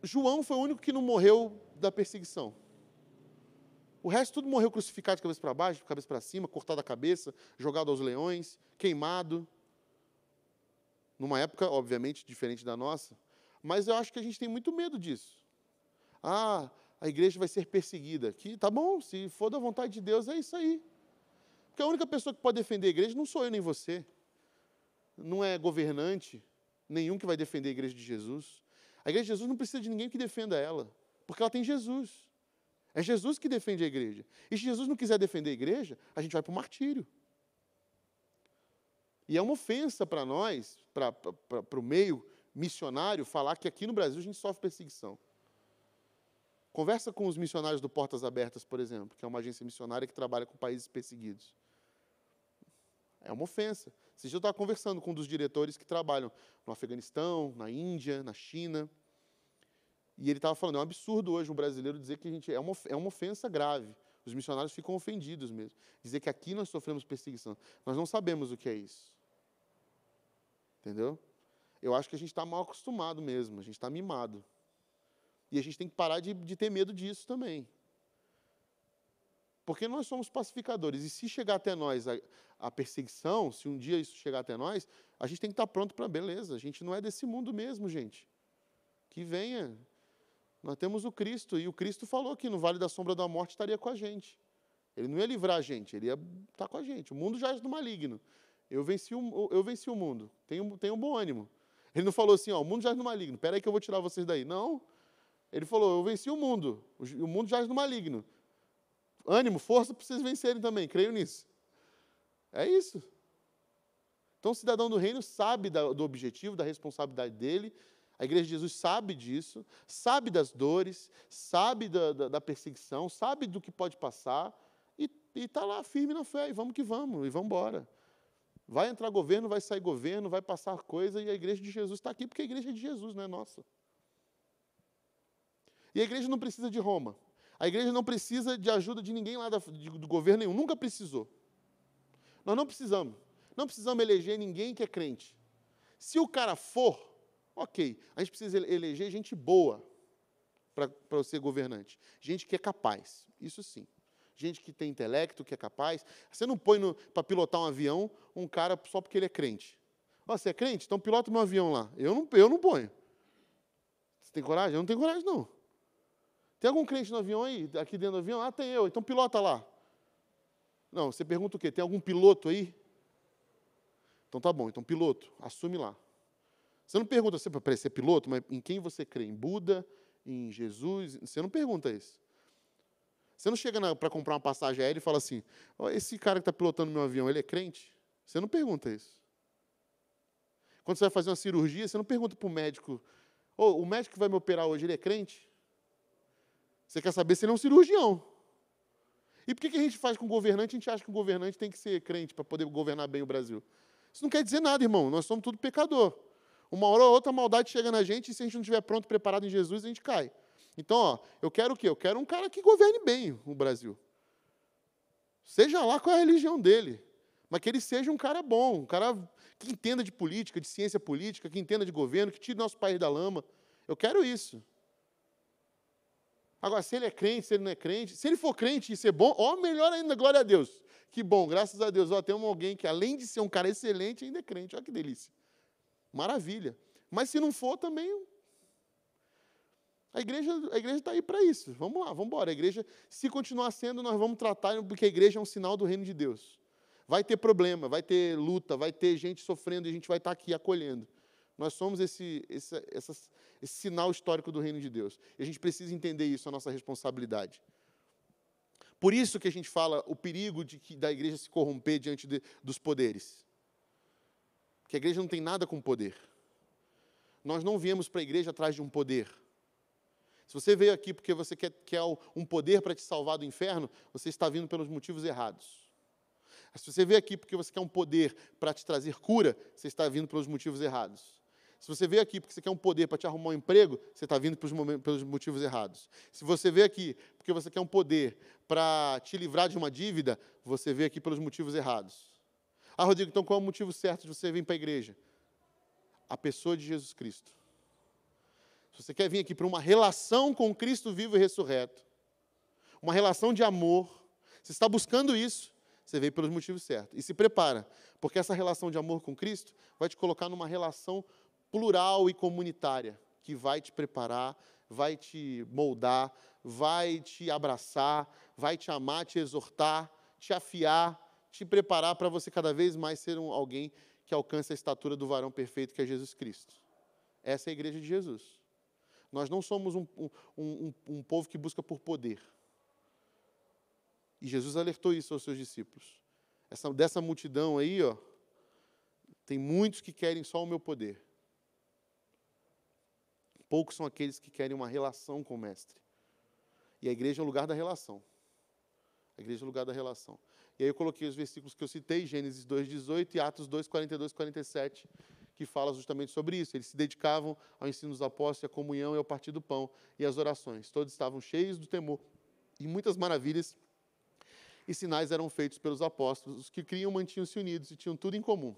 João foi o único que não morreu da perseguição. O resto tudo morreu crucificado de cabeça para baixo, de cabeça para cima, cortado a cabeça, jogado aos leões, queimado. Numa época, obviamente, diferente da nossa. Mas eu acho que a gente tem muito medo disso. Ah, a igreja vai ser perseguida. Que tá bom, se for da vontade de Deus, é isso aí. Porque a única pessoa que pode defender a igreja não sou eu nem você. Não é governante nenhum que vai defender a igreja de Jesus. A igreja de Jesus não precisa de ninguém que defenda ela, porque ela tem Jesus. É Jesus que defende a igreja. E se Jesus não quiser defender a igreja, a gente vai para o martírio. E é uma ofensa para nós, para o meio missionário, falar que aqui no Brasil a gente sofre perseguição. Conversa com os missionários do Portas Abertas, por exemplo, que é uma agência missionária que trabalha com países perseguidos. É uma ofensa. Esse dia eu estava conversando com um dos diretores que trabalham no Afeganistão, na Índia, na China. E ele estava falando, é um absurdo hoje um brasileiro dizer que a gente é uma, é uma ofensa grave. Os missionários ficam ofendidos mesmo. Dizer que aqui nós sofremos perseguição. Nós não sabemos o que é isso. Entendeu? Eu acho que a gente está mal acostumado mesmo, a gente está mimado. E a gente tem que parar de, de ter medo disso também. Porque nós somos pacificadores. E se chegar até nós a, a, perseguição, se um dia isso chegar até nós, a gente tem que estar tá pronto para beleza. A gente não é desse mundo mesmo, gente. Que venha, nós temos o Cristo, e o Cristo falou que no vale da sombra da morte estaria com a gente. Ele não ia livrar a gente, ele ia estar com a gente. O mundo já é do maligno. Eu venci o, eu venci o mundo. Tenho, tenho um bom ânimo. Ele não falou assim, ó, o mundo já é do maligno. Espera aí que eu vou tirar vocês daí. Não. Ele falou, eu venci o mundo. O mundo já é do maligno. Ânimo, força para vocês vencerem também. Creio nisso. É isso. Então, o cidadão do reino sabe do objetivo, da responsabilidade dele, a igreja de Jesus sabe disso, sabe das dores, sabe da, da, da perseguição, sabe do que pode passar e está lá firme na fé. E vamos que vamos, e vamos embora. Vai entrar governo, vai sair governo, vai passar coisa, e a igreja de Jesus está aqui porque a igreja é de Jesus, não é nossa. E a igreja não precisa de Roma. A igreja não precisa de ajuda de ninguém lá do governo nenhum, nunca precisou. Nós não precisamos. Não precisamos eleger ninguém que é crente. Se o cara for, ok. A gente precisa eleger gente boa para ser governante. Gente que é capaz. Isso sim. Gente que tem intelecto, que é capaz. Você não põe para pilotar um avião um cara só porque ele é crente. Oh, você é crente? Então pilota meu avião lá. Eu não, eu não ponho. Você tem coragem? Eu não tenho coragem, não. Tem algum crente no avião aí? Aqui dentro do avião? Ah, tem eu. Então pilota lá. Não, você pergunta o quê? Tem algum piloto aí? Então tá bom, então piloto, assume lá. Você não pergunta você para ser piloto, mas em quem você crê? Em Buda, em Jesus? Você não pergunta isso. Você não chega para comprar uma passagem aérea e fala assim: oh, esse cara que está pilotando meu avião, ele é crente? Você não pergunta isso. Quando você vai fazer uma cirurgia, você não pergunta para o médico: oh, o médico que vai me operar hoje, ele é crente? Você quer saber se ele é um cirurgião. E por que, que a gente faz com o governante? A gente acha que o governante tem que ser crente para poder governar bem o Brasil. Isso não quer dizer nada, irmão. Nós somos tudo pecador. Uma hora ou outra a maldade chega na gente e se a gente não estiver pronto, preparado em Jesus, a gente cai. Então, ó, eu quero o quê? Eu quero um cara que governe bem o Brasil. Seja lá qual é a religião dele. Mas que ele seja um cara bom, um cara que entenda de política, de ciência política, que entenda de governo, que tire nosso país da lama. Eu quero isso. Agora, se ele é crente, se ele não é crente, se ele for crente e ser bom, ó, melhor ainda, glória a Deus. Que bom, graças a Deus. Ó, tem alguém que, além de ser um cara excelente, ainda é crente. Olha que delícia. Maravilha. Mas se não for, também. A igreja a igreja está aí para isso. Vamos lá, vamos embora. A igreja, se continuar sendo, nós vamos tratar, porque a igreja é um sinal do reino de Deus. Vai ter problema, vai ter luta, vai ter gente sofrendo e a gente vai estar tá aqui acolhendo. Nós somos esse, esse, essa, esse sinal histórico do reino de Deus. E a gente precisa entender isso, a nossa responsabilidade. Por isso que a gente fala o perigo de que, da igreja se corromper diante de, dos poderes. Que a igreja não tem nada com poder. Nós não viemos para a igreja atrás de um poder. Se você veio aqui porque você quer, quer um poder para te salvar do inferno, você está vindo pelos motivos errados. Se você veio aqui porque você quer um poder para te trazer cura, você está vindo pelos motivos errados. Se você veio aqui porque você quer um poder para te arrumar um emprego, você está vindo pelos motivos errados. Se você veio aqui porque você quer um poder para te livrar de uma dívida, você veio aqui pelos motivos errados. Ah, Rodrigo, então qual é o motivo certo de você vir para a igreja? A pessoa de Jesus Cristo. Se você quer vir aqui para uma relação com Cristo vivo e ressurreto, uma relação de amor, você está buscando isso, você veio pelos motivos certos. E se prepara, porque essa relação de amor com Cristo vai te colocar numa relação plural e comunitária, que vai te preparar, vai te moldar, vai te abraçar, vai te amar, te exortar, te afiar, te preparar para você cada vez mais ser um, alguém que alcance a estatura do varão perfeito que é Jesus Cristo. Essa é a igreja de Jesus. Nós não somos um, um, um, um povo que busca por poder. E Jesus alertou isso aos seus discípulos. Essa, dessa multidão aí, ó, tem muitos que querem só o meu poder. Poucos são aqueles que querem uma relação com o Mestre. E a igreja é o lugar da relação. A igreja é o lugar da relação. E aí eu coloquei os versículos que eu citei, Gênesis 2,18 e Atos 2, 42, 47, que fala justamente sobre isso. Eles se dedicavam ao ensino dos apóstolos, à comunhão e ao partir do pão e às orações. Todos estavam cheios do temor e muitas maravilhas e sinais eram feitos pelos apóstolos. Os que criam mantinham-se unidos e tinham tudo em comum.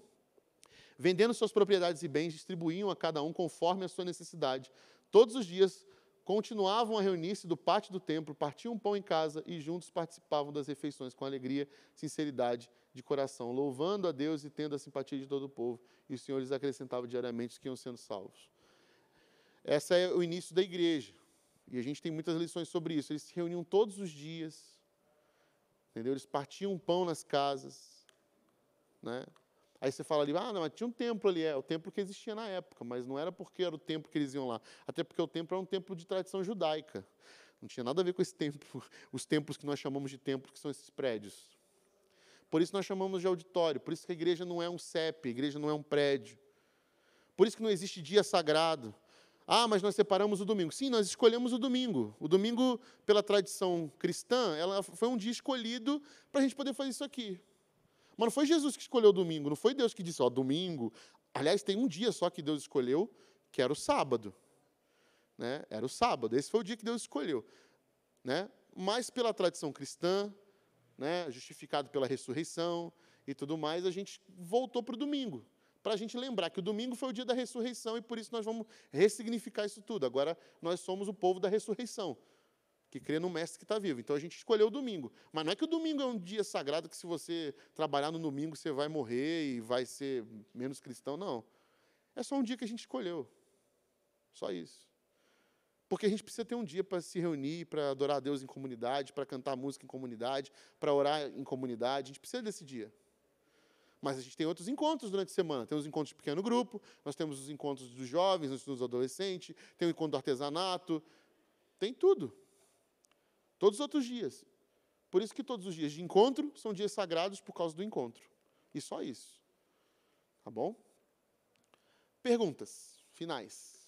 Vendendo suas propriedades e bens, distribuíam a cada um conforme a sua necessidade. Todos os dias continuavam a reunir-se do pátio do templo, partiam pão em casa e juntos participavam das refeições com alegria, sinceridade de coração, louvando a Deus e tendo a simpatia de todo o povo. E o Senhor lhes acrescentava diariamente os que iam sendo salvos. Esse é o início da igreja. E a gente tem muitas lições sobre isso. Eles se reuniam todos os dias. Entendeu? Eles partiam pão nas casas. Né? Aí você fala ali, ah, não, mas tinha um templo ali, é o templo que existia na época, mas não era porque era o templo que eles iam lá. Até porque o templo era um templo de tradição judaica. Não tinha nada a ver com esse templo, [LAUGHS] os templos que nós chamamos de templo, que são esses prédios. Por isso nós chamamos de auditório, por isso que a igreja não é um CEP, a igreja não é um prédio. Por isso que não existe dia sagrado. Ah, mas nós separamos o domingo. Sim, nós escolhemos o domingo. O domingo, pela tradição cristã, ela foi um dia escolhido para a gente poder fazer isso aqui. Mas não foi Jesus que escolheu o domingo, não foi Deus que disse, ó, domingo. Aliás, tem um dia só que Deus escolheu, que era o sábado. Né? Era o sábado, esse foi o dia que Deus escolheu. Né? Mas pela tradição cristã, né, justificado pela ressurreição e tudo mais, a gente voltou para o domingo. Para a gente lembrar que o domingo foi o dia da ressurreição e por isso nós vamos ressignificar isso tudo. Agora nós somos o povo da ressurreição que crê no mestre que está vivo. Então a gente escolheu o domingo. Mas não é que o domingo é um dia sagrado que se você trabalhar no domingo você vai morrer e vai ser menos cristão. Não. É só um dia que a gente escolheu. Só isso. Porque a gente precisa ter um dia para se reunir, para adorar a Deus em comunidade, para cantar música em comunidade, para orar em comunidade. A gente precisa desse dia. Mas a gente tem outros encontros durante a semana. Tem os encontros de pequeno grupo, nós temos os encontros dos jovens, dos adolescentes, tem o encontro do artesanato, tem tudo. Todos os outros dias. Por isso que todos os dias de encontro são dias sagrados por causa do encontro. E só isso. Tá bom? Perguntas finais.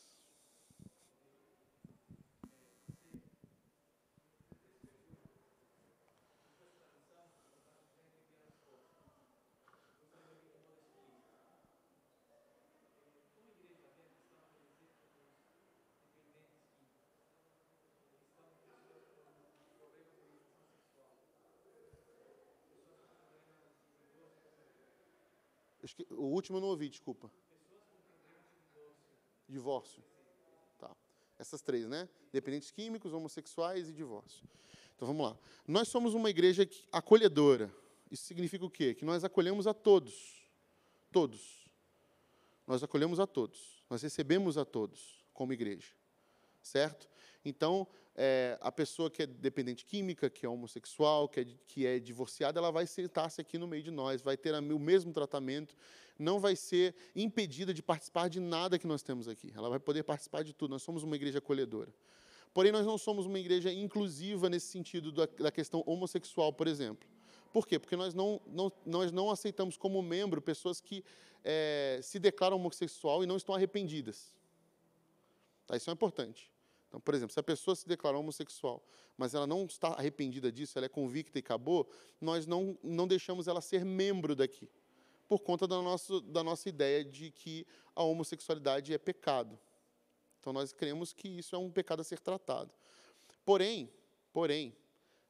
O último eu não ouvi, desculpa. Divórcio. Tá. Essas três, né? Dependentes químicos, homossexuais e divórcio. Então vamos lá. Nós somos uma igreja acolhedora. Isso significa o quê? Que nós acolhemos a todos. Todos. Nós acolhemos a todos. Nós recebemos a todos como igreja. Certo? Então, é, a pessoa que é dependente química, que é homossexual, que é, que é divorciada, ela vai sentar-se aqui no meio de nós, vai ter o mesmo tratamento, não vai ser impedida de participar de nada que nós temos aqui. Ela vai poder participar de tudo. Nós somos uma igreja acolhedora. Porém, nós não somos uma igreja inclusiva nesse sentido da, da questão homossexual, por exemplo. Por quê? Porque nós não, não, nós não aceitamos como membro pessoas que é, se declaram homossexual e não estão arrependidas. Tá? Isso é importante. Então, por exemplo, se a pessoa se declarou homossexual, mas ela não está arrependida disso, ela é convicta e acabou, nós não, não deixamos ela ser membro daqui, por conta da nossa, da nossa ideia de que a homossexualidade é pecado. Então, nós cremos que isso é um pecado a ser tratado. Porém, porém,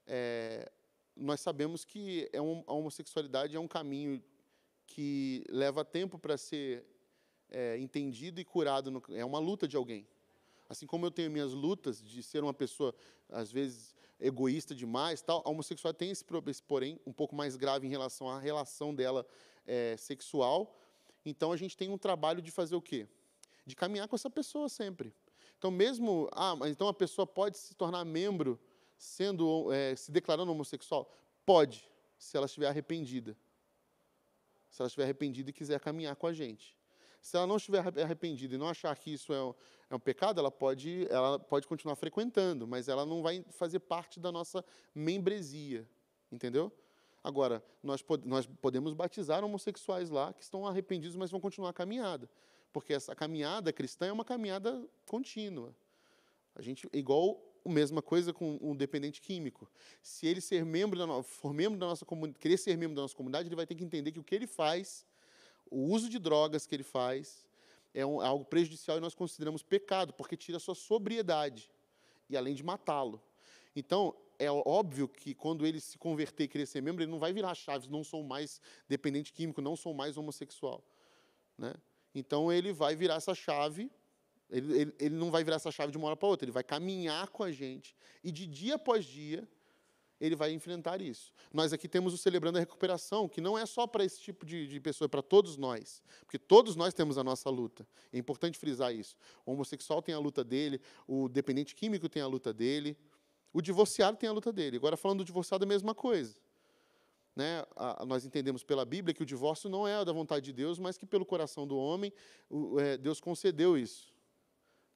é, nós sabemos que é um, a homossexualidade é um caminho que leva tempo para ser é, entendido e curado. No, é uma luta de alguém. Assim como eu tenho minhas lutas de ser uma pessoa, às vezes, egoísta demais, tal, a homossexualidade tem esse, esse porém um pouco mais grave em relação à relação dela é, sexual. Então a gente tem um trabalho de fazer o quê? De caminhar com essa pessoa sempre. Então mesmo, ah, mas então a pessoa pode se tornar membro sendo é, se declarando homossexual? Pode, se ela estiver arrependida. Se ela estiver arrependida e quiser caminhar com a gente. Se ela não estiver arrependida e não achar que isso é é um pecado, ela pode, ela pode continuar frequentando, mas ela não vai fazer parte da nossa membresia, entendeu? Agora, nós, nós podemos batizar homossexuais lá que estão arrependidos, mas vão continuar a caminhada, porque essa caminhada cristã é uma caminhada contínua. A gente, igual a mesma coisa com um dependente químico. Se ele ser membro da, for membro da nossa comunidade, querer ser membro da nossa comunidade, ele vai ter que entender que o que ele faz o uso de drogas que ele faz é um, algo prejudicial e nós consideramos pecado, porque tira a sua sobriedade, e além de matá-lo. Então, é óbvio que quando ele se converter e ser membro, ele não vai virar chaves, não sou mais dependente químico, não sou mais homossexual. Né? Então, ele vai virar essa chave, ele, ele, ele não vai virar essa chave de uma hora para outra, ele vai caminhar com a gente, e de dia após dia, ele vai enfrentar isso. Nós aqui temos o Celebrando a Recuperação, que não é só para esse tipo de, de pessoa, é para todos nós. Porque todos nós temos a nossa luta. É importante frisar isso. O homossexual tem a luta dele, o dependente químico tem a luta dele, o divorciado tem a luta dele. Agora, falando do divorciado, é a mesma coisa. Né? A, nós entendemos pela Bíblia que o divórcio não é da vontade de Deus, mas que pelo coração do homem, o, é, Deus concedeu isso.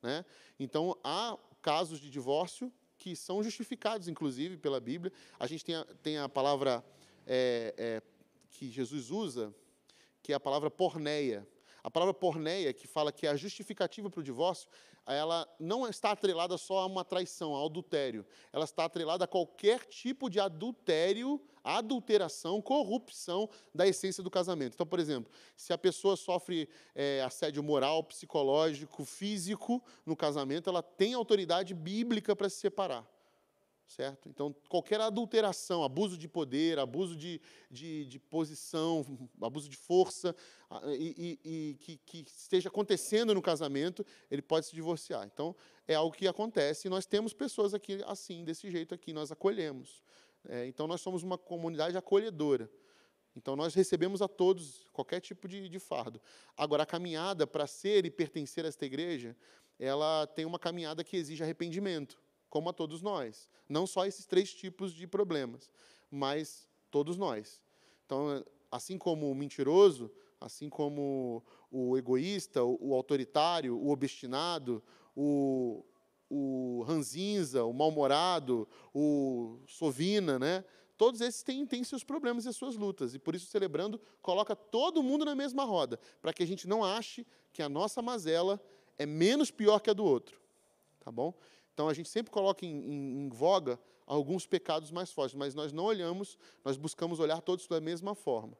Né? Então, há casos de divórcio que são justificados, inclusive, pela Bíblia. A gente tem a, tem a palavra é, é, que Jesus usa, que é a palavra porneia. A palavra porneia, que fala que é a justificativa para o divórcio, ela não está atrelada só a uma traição, a adultério. Ela está atrelada a qualquer tipo de adultério, adulteração, corrupção da essência do casamento. Então, por exemplo, se a pessoa sofre é, assédio moral, psicológico, físico no casamento, ela tem autoridade bíblica para se separar certo? Então, qualquer adulteração, abuso de poder, abuso de, de, de posição, [LAUGHS] abuso de força, e, e, e que, que, esteja acontecendo no casamento, ele pode se divorciar. Então, é algo que acontece, e nós temos pessoas aqui assim, desse jeito aqui, nós acolhemos. É, então, nós somos uma comunidade acolhedora. Então, nós recebemos a todos qualquer tipo de, de fardo. Agora, a caminhada para ser e pertencer a esta igreja, ela tem uma caminhada que exige arrependimento como a todos nós. Não só esses três tipos de problemas, mas todos nós. Então, assim como o mentiroso, assim como o egoísta, o autoritário, o obstinado, o, o ranzinza, o mal-humorado, o sovina, né? Todos esses têm, têm seus problemas e suas lutas. E por isso, celebrando, coloca todo mundo na mesma roda, para que a gente não ache que a nossa mazela é menos pior que a do outro. Tá bom? Então a gente sempre coloca em, em, em, voga alguns pecados mais fortes, mas nós não olhamos, nós buscamos olhar todos da mesma forma.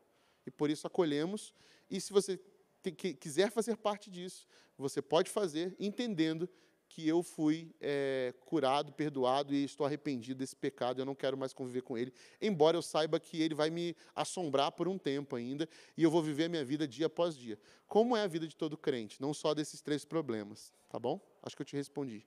E por isso acolhemos. E se você tem, que, quiser fazer parte disso, você pode fazer entendendo que eu fui é, curado, perdoado e estou arrependido desse pecado, eu não quero mais conviver com ele, embora eu saiba que ele vai me assombrar por um tempo ainda e eu vou viver a minha vida dia após dia. Como é a vida de todo crente, não só desses três problemas, tá bom? Acho que eu te respondi.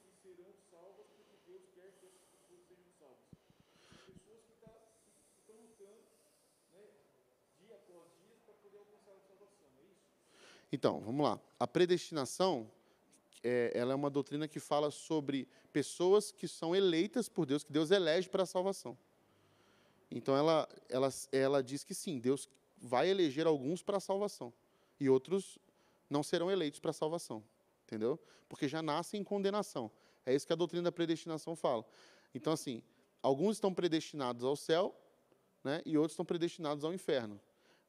Então, vamos lá. A predestinação, é, ela é uma doutrina que fala sobre pessoas que são eleitas por Deus, que Deus elege para a salvação. Então, ela, ela, ela diz que sim, Deus vai eleger alguns para a salvação e outros não serão eleitos para a salvação, entendeu? Porque já nascem em condenação. É isso que a doutrina da predestinação fala. Então, assim, alguns estão predestinados ao céu, né, e outros estão predestinados ao inferno.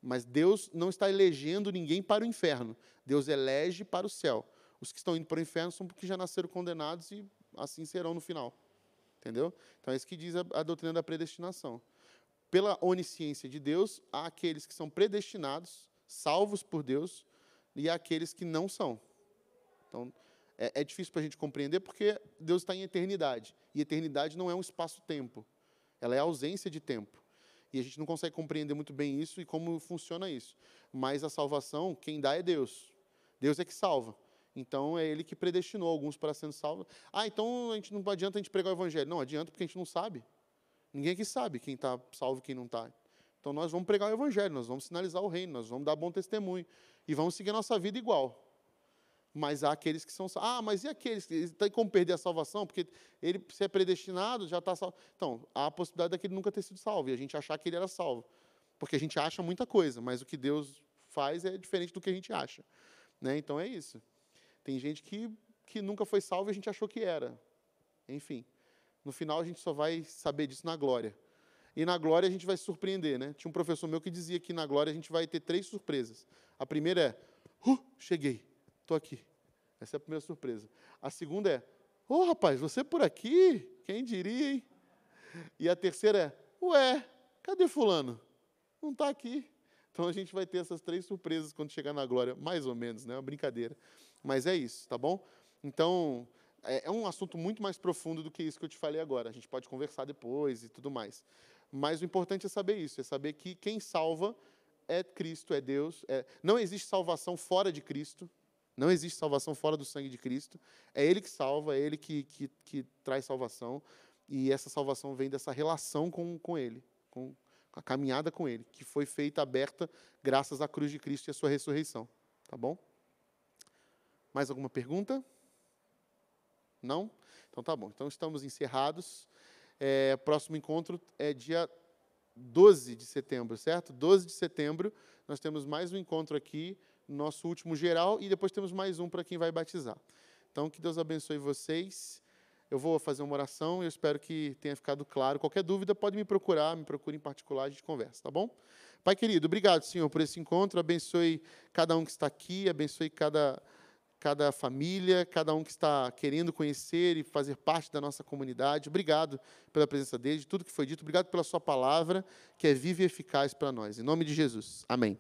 Mas Deus não está elegendo ninguém para o inferno. Deus elege para o céu. Os que estão indo para o inferno são porque já nasceram condenados e assim serão no final. Entendeu? Então é isso que diz a, a doutrina da predestinação. Pela onisciência de Deus, há aqueles que são predestinados, salvos por Deus, e há aqueles que não são. Então, é, é difícil para a gente compreender porque Deus está em eternidade. E eternidade não é um espaço-tempo. Ela é ausência de tempo. E a gente não consegue compreender muito bem isso e como funciona isso. Mas a salvação, quem dá é Deus. Deus é que salva. Então é Ele que predestinou alguns para serem salvos. Ah, então a gente não adianta a gente pregar o Evangelho. Não, adianta porque a gente não sabe. Ninguém aqui sabe quem está salvo e quem não está. Então nós vamos pregar o Evangelho, nós vamos sinalizar o reino, nós vamos dar bom testemunho. E vamos seguir a nossa vida igual. Mas há aqueles que são. Ah, mas e aqueles que tem como perder a salvação? Porque ele, se é predestinado, já está salvo. Então, há a possibilidade daquele nunca ter sido salvo e a gente achar que ele era salvo. Porque a gente acha muita coisa, mas o que Deus faz é diferente do que a gente acha. Né? Então é isso. Tem gente que, que nunca foi salvo e a gente achou que era. Enfim. No final a gente só vai saber disso na glória. E na glória a gente vai se surpreender, né? Tinha um professor meu que dizia que na glória a gente vai ter três surpresas. A primeira é, uh, cheguei estou aqui. Essa é a primeira surpresa. A segunda é, ô oh, rapaz, você por aqui? Quem diria, hein? E a terceira é, ué, cadê fulano? Não está aqui. Então a gente vai ter essas três surpresas quando chegar na glória, mais ou menos, né? Uma brincadeira. Mas é isso, tá bom? Então, é, é um assunto muito mais profundo do que isso que eu te falei agora. A gente pode conversar depois e tudo mais. Mas o importante é saber isso, é saber que quem salva é Cristo, é Deus. É... Não existe salvação fora de Cristo. Não existe salvação fora do sangue de Cristo. É Ele que salva, é Ele que, que, que traz salvação. E essa salvação vem dessa relação com, com Ele, com a caminhada com Ele, que foi feita, aberta, graças à cruz de Cristo e à sua ressurreição. Tá bom? Mais alguma pergunta? Não? Então tá bom. Então estamos encerrados. É, próximo encontro é dia 12 de setembro, certo? 12 de setembro, nós temos mais um encontro aqui, nosso último geral, e depois temos mais um para quem vai batizar. Então, que Deus abençoe vocês. Eu vou fazer uma oração eu espero que tenha ficado claro. Qualquer dúvida, pode me procurar, me procure em particular, a gente conversa, tá bom? Pai querido, obrigado, Senhor, por esse encontro. Abençoe cada um que está aqui, abençoe cada cada família, cada um que está querendo conhecer e fazer parte da nossa comunidade. Obrigado pela presença deles, de tudo que foi dito. Obrigado pela sua palavra, que é viva e eficaz para nós. Em nome de Jesus. Amém.